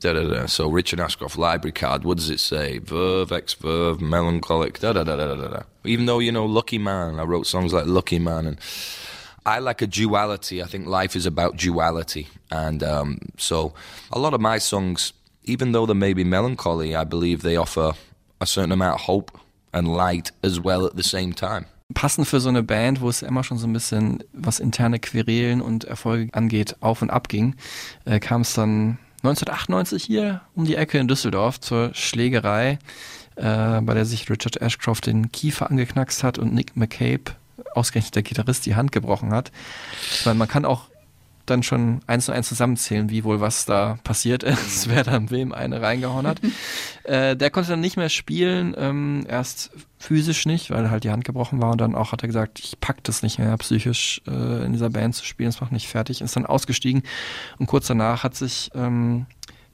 da da da. So Richard Ashcroft library card. What does it say? Verve, ex verve, melancholic. Da da da da da da. Even though you know, Lucky Man, I wrote songs like Lucky Man, and I like a duality. I think life is about duality, and um, so a lot of my songs, even though they may be melancholy, I believe they offer a certain amount of hope and light as well at the same time. Passend für so eine Band, wo es immer schon so ein bisschen, was interne Querelen und Erfolge angeht, auf und ab ging, äh, kam es dann 1998 hier um die Ecke in Düsseldorf zur Schlägerei, äh, bei der sich Richard Ashcroft den Kiefer angeknackst hat und Nick McCabe, ausgerechnet der Gitarrist, die Hand gebrochen hat. Weil man kann auch dann schon eins und eins zusammenzählen, wie wohl was da passiert ist, wer dann wem eine reingehauen hat. äh, der konnte dann nicht mehr spielen, ähm, erst physisch nicht, weil halt die Hand gebrochen war und dann auch hat er gesagt, ich pack das nicht mehr psychisch äh, in dieser Band zu spielen, das macht nicht fertig, ist dann ausgestiegen und kurz danach hat sich ähm,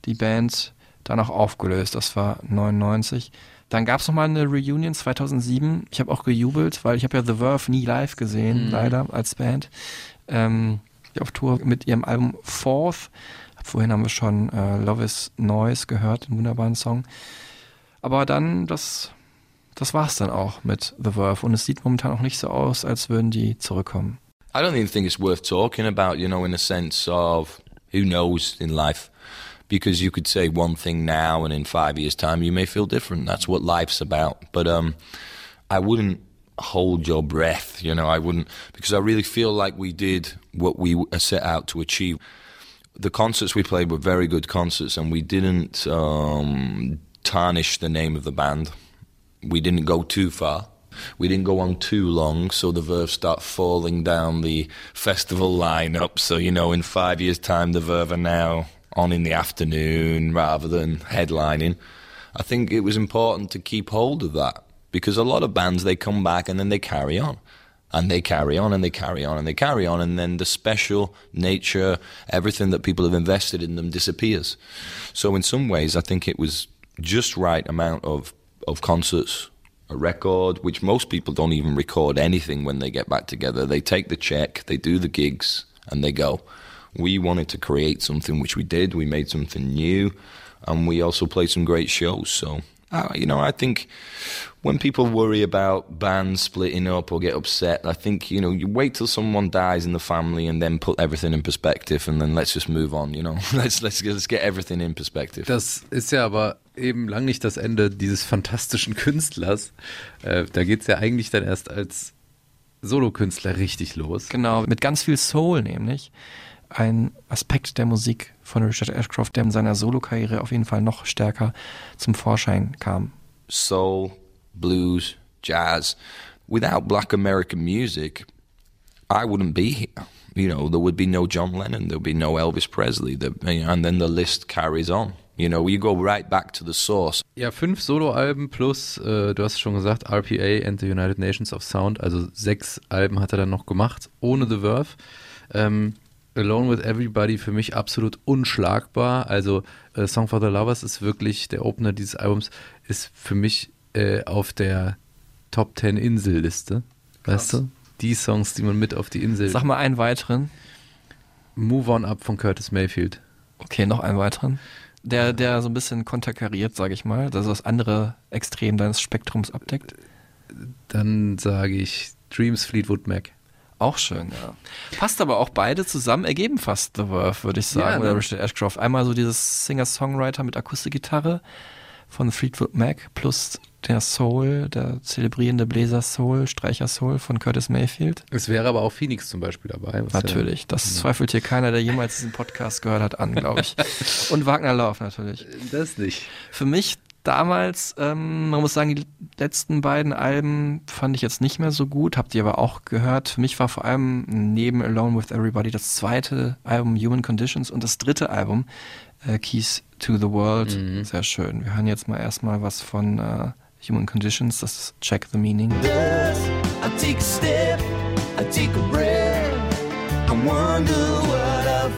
die Band dann auch aufgelöst, das war 99. Dann gab es nochmal eine Reunion 2007. Ich habe auch gejubelt, weil ich habe ja The Verve nie live gesehen, Mhm. leider, als Band. Ähm, auf Tour mit ihrem Album Fourth. Vorhin haben wir schon äh, Love is Noise gehört, einen wunderbaren Song. Aber dann, das, das war's dann auch mit The Verve. Und es sieht momentan auch nicht so aus, als würden die zurückkommen. I don't even think it's worth talking about, you know, in a sense of who knows in life. Because you could say one thing now and in five years' time you may feel different. That's what life's about. But um, I wouldn't hold your breath, you know, I wouldn't, because I really feel like we did what we uh, set out to achieve. The concerts we played were very good concerts and we didn't um, tarnish the name of the band. We didn't go too far. We didn't go on too long, so the Verve start falling down the festival lineup. So, you know, in five years' time, the Verve are now on in the afternoon rather than headlining. I think it was important to keep hold of that because a lot of bands, they come back and then they carry on. And they carry on and they carry on and they carry on, and then the special nature, everything that people have invested in them disappears. So, in some ways, I think it was just right amount of, of concerts, a record, which most people don't even record anything when they get back together. They take the check, they do the gigs, and they go. We wanted to create something, which we did. We made something new, and we also played some great shows. So, uh, you know, I think when people worry about bands splitting up or get upset, I think, you know, you wait till someone dies in the family and then put everything in perspective and then let's just move on, you know. let's, let's, let's get everything in perspective. Das ist ja aber eben lang nicht das Ende dieses fantastischen Künstlers. Äh, da geht's ja eigentlich dann erst als Solokünstler richtig los. Genau, mit ganz viel Soul nämlich. Ein Aspekt der Musik von Richard Ashcroft, der in seiner Solokarriere auf jeden Fall noch stärker zum Vorschein kam. soul, blues, jazz. Without black American music, I wouldn't be here. You know, there would be no John Lennon, there would be no Elvis Presley, there, and then the list carries on. You know, you go right back to the source. Ja, fünf Soloalben plus, äh, du hast es schon gesagt, RPA and the United Nations of Sound, also sechs Alben hat er dann noch gemacht, ohne The Verve. Ähm, Alone with Everybody für mich absolut unschlagbar. Also äh, Song for the Lovers ist wirklich, der Opener dieses Albums ist für mich äh, auf der Top 10 Inselliste. Weißt du? Die Songs, die man mit auf die Insel. Sag mal einen weiteren. Move On Up von Curtis Mayfield. Okay, noch einen weiteren. Der, der so ein bisschen konterkariert, sage ich mal, dass das andere Extrem deines Spektrums abdeckt. Dann sage ich Dreams Fleetwood Mac. Auch schön, ja. Passt aber auch beide zusammen, ergeben fast The Verve, würde ich sagen, Ja, oder ne? Richard Ashcroft. Einmal so dieses Singer-Songwriter mit Akustikgitarre von Fleetwood Mac plus der Soul, der zelebrierende Bläser-Soul, Streicher-Soul von Curtis Mayfield. Es wäre aber auch Phoenix zum Beispiel dabei. was ja- Natürlich, das zweifelt hier keiner, der jemals diesen Podcast gehört hat, an, glaube ich. Und Wagner Love natürlich. Das nicht. Für mich damals, ähm, man muss sagen, die letzten beiden Alben fand ich jetzt nicht mehr so gut, habt ihr aber auch gehört. Für mich war vor allem neben Alone with Everybody das zweite Album Human Conditions und das dritte Album äh, Keys to the World Mhm. sehr schön. Wir hören jetzt mal erstmal was von äh, Human Conditions, das ist Check the Meaning. I take a step, I take a breath, I wonder what I'll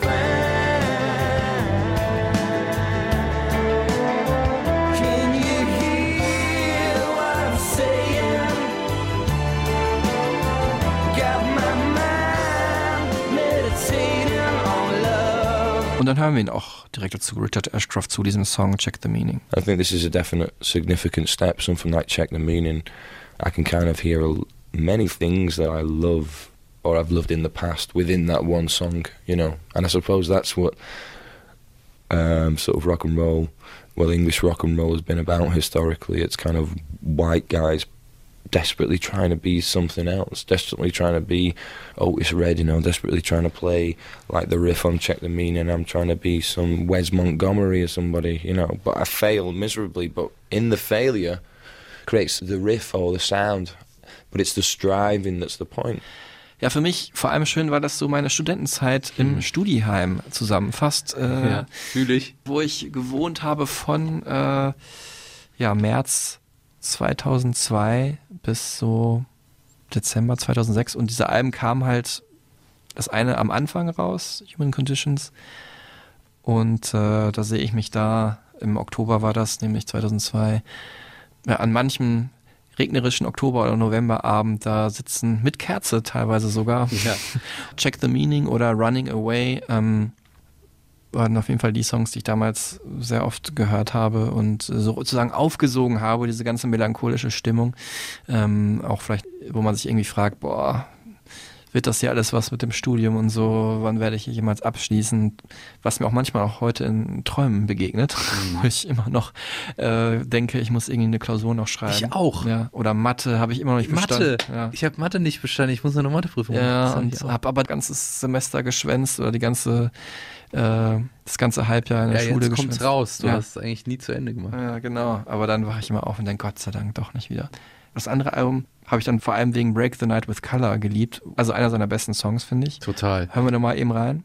Und dann hören wir ihn auch direkt dazu, Richard Ashcroft, zu diesem Song Check the Meaning. I think this is a definite significant step, something like Check the Meaning. I can kind of hear many things that I love or I've loved in the past within that one song, you know. And I suppose that's what um, sort of rock and roll, well, English rock and roll has been about historically. It's kind of white guys desperately trying to be something else, desperately trying to be Otis Red, you know, desperately trying to play like the riff on Check the Meaning. I'm trying to be some Wes Montgomery or somebody, you know, but I fail miserably. But in the failure creates the riff or the sound, but it's the striving that's the point. ja, für mich vor allem schön, weil das so meine Studentenzeit im Studiheim zusammenfasst. Äh, Ja, fühle ich. Wo ich gewohnt habe von äh, ja, März 2002 bis so Dezember 2006. Und diese Alben kamen halt das eine am Anfang raus, Human Conditions. Und äh, da sehe ich mich da, im Oktober war das, nämlich 2002, ja, an manchem regnerischen Oktober- oder Novemberabend da sitzen, mit Kerze teilweise sogar. Ja. Check the Meaning oder Running Away ähm, waren auf jeden Fall die Songs, die ich damals sehr oft gehört habe und sozusagen aufgesogen habe, diese ganze melancholische Stimmung. Ähm, auch vielleicht, wo man sich irgendwie fragt, boah, wird das hier alles was mit dem Studium und so, wann werde ich hier jemals abschließen? Was mir auch manchmal auch heute in Träumen begegnet, wo ich immer noch äh, denke, ich muss irgendwie eine Klausur noch schreiben. Ich auch. Ja, oder Mathe habe ich immer noch nicht Mathe. bestanden. Ja. Ich habe Mathe nicht bestanden. Ich muss noch eine Matheprüfung machen. Ja, Das hab und habe aber ganzes Semester geschwänzt oder die ganze, äh, das ganze Halbjahr in der ja, Schule jetzt kommt's geschwänzt. raus. Du ja. hast es eigentlich nie zu Ende gemacht. ja, genau. Aber dann wache ich immer auf und denke, Gott sei Dank doch nicht wieder. Das andere Album habe ich dann vor allem wegen Break the Night with Color geliebt. Also einer seiner besten Songs, finde ich. Total. Hören wir noch mal eben rein.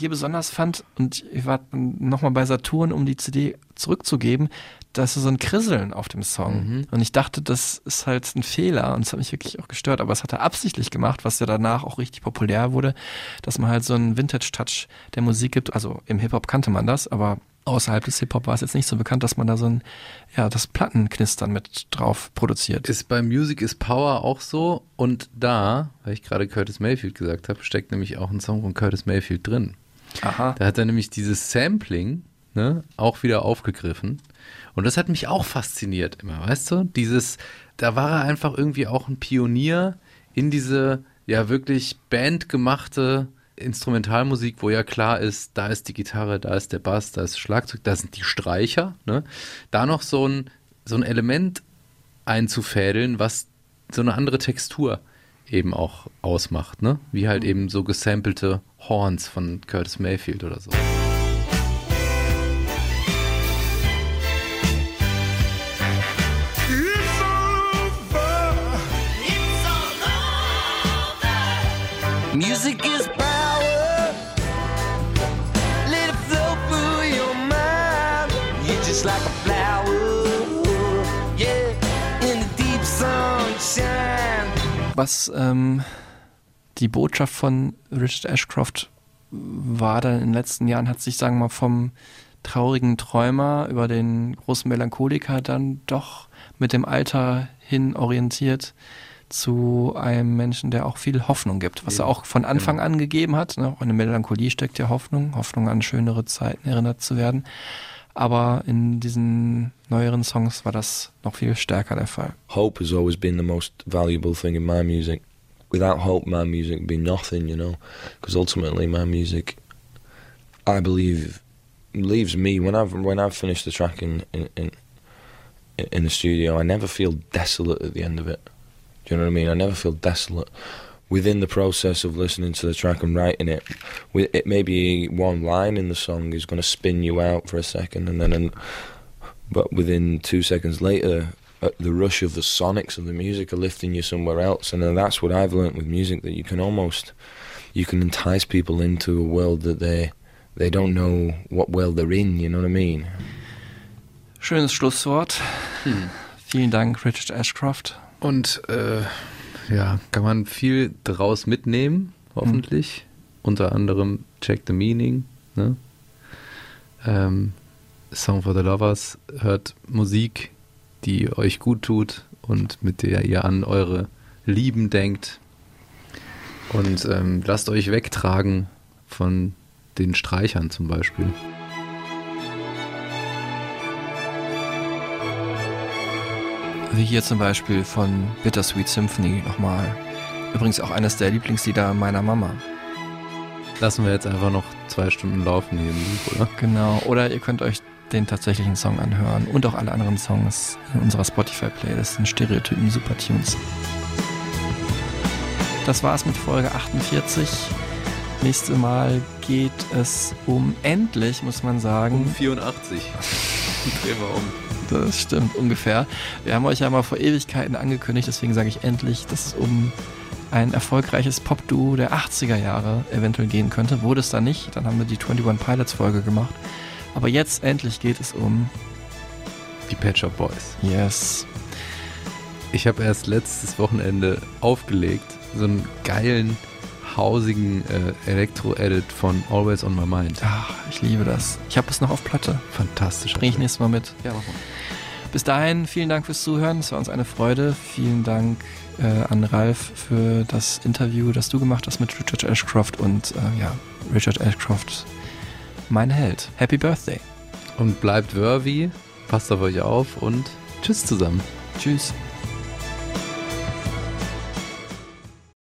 Hier besonders fand, und ich war nochmal bei Saturn, um die CD zurückzugeben, da ist so ein Krisseln auf dem Song. Und ich dachte, das ist halt ein Fehler und es hat mich wirklich auch gestört. Aber es hat er absichtlich gemacht, was ja danach auch richtig populär wurde, dass man halt so einen Vintage-Touch der Musik gibt. Also im Hip-Hop kannte man das, aber außerhalb des Hip-Hop war es jetzt nicht so bekannt, dass man da so ein, ja, das Plattenknistern mit drauf produziert. Ist bei Music is Power auch so. Und da, weil ich gerade Curtis Mayfield gesagt habe, steckt nämlich auch ein Song von Curtis Mayfield drin. Aha. Da hat er nämlich dieses Sampling ne, auch wieder aufgegriffen. Und das hat mich auch fasziniert immer, weißt du? Dieses, da war er einfach irgendwie auch ein Pionier in diese ja wirklich bandgemachte Instrumentalmusik, wo ja klar ist, da ist die Gitarre, da ist der Bass, da ist Schlagzeug, da sind die Streicher. Ne? Da noch so ein, so ein Element einzufädeln, was so eine andere Textur eben auch ausmacht, ne? Wie halt eben so gesampelte Horns von Curtis Mayfield oder so. Music is power. Let it flow through your mind. You're just like a Was ähm, die Botschaft von Richard Ashcroft war dann in den letzten Jahren, hat sich, sagen wir mal, vom traurigen Träumer über den großen Melancholiker dann doch mit dem Alter hin orientiert zu einem Menschen, der auch viel Hoffnung gibt, was er auch von Anfang an gegeben hat. Ne? Auch in der Melancholie steckt ja Hoffnung, Hoffnung an schönere Zeiten erinnert zu werden. Aber in diesen neueren Songs war das noch viel stärker der Fall. hope has always been the most valuable thing in my music. Without hope, my music would be nothing, you know. Because ultimately, my music, I believe, leaves me when I've when I've finished the track in in in, in the studio. I never feel desolate at the end of it. Do you know what I mean? I never feel desolate. Within the process of listening to the track and writing it, wi- it maybe one line in the song is going to spin you out for a second, and then an, but within two seconds later, uh, the rush of the sonics of the music are lifting you somewhere else, and then that's what I've learnt with music that you can almost you can entice people into a world that they they don't know what world they're in. You know what I mean? Schönes Schlusswort. Vielen Dank, Richard Ashcroft. Und äh, ja, kann man viel draus mitnehmen, hoffentlich. Unter anderem Check the Meaning. Ne? Ähm, Song for the Lovers. Hört Musik, die euch gut tut und mit der ihr an eure Lieben denkt. Und ähm, lasst euch wegtragen von den Streichern zum Beispiel. Wie hier zum Beispiel von Bittersweet Symphony nochmal Übrigens auch eines der Lieblingslieder meiner Mama. Lassen wir jetzt einfach noch zwei Stunden laufen hier im Loop, oder? Genau. Oder ihr könnt euch den tatsächlichen Song anhören und auch alle anderen Songs in unserer Spotify-Playlist in Stereotypen Supertunes. Das war's mit Folge 48. Nächstes Mal geht es um endlich, muss man sagen. 84. Drehen wir um. Das stimmt ungefähr. Wir haben euch ja mal vor Ewigkeiten angekündigt, deswegen sage ich endlich, dass es um ein erfolgreiches Pop-Duo der 80er Jahre eventuell gehen könnte. Wurde es da nicht, dann haben wir die 21 Pilots Folge gemacht. Aber jetzt endlich geht es um Die Pet Shop Boys. Yes. Ich habe erst letztes Wochenende aufgelegt, so einen geilen, hausigen äh, Elektro-Edit von Always on My Mind. Ach, ich liebe das. Ich habe es noch auf Platte. Fantastisch. Bring ich nächstes Mal mit. Ja, warum? Bis dahin, vielen Dank fürs Zuhören. Es war uns eine Freude. Vielen Dank äh, an Ralf für das Interview, das du gemacht hast mit Richard Ashcroft. Und äh, ja, Richard Ashcroft, mein Held. Happy Birthday. Und bleibt worthy, passt auf euch auf und tschüss zusammen. Tschüss.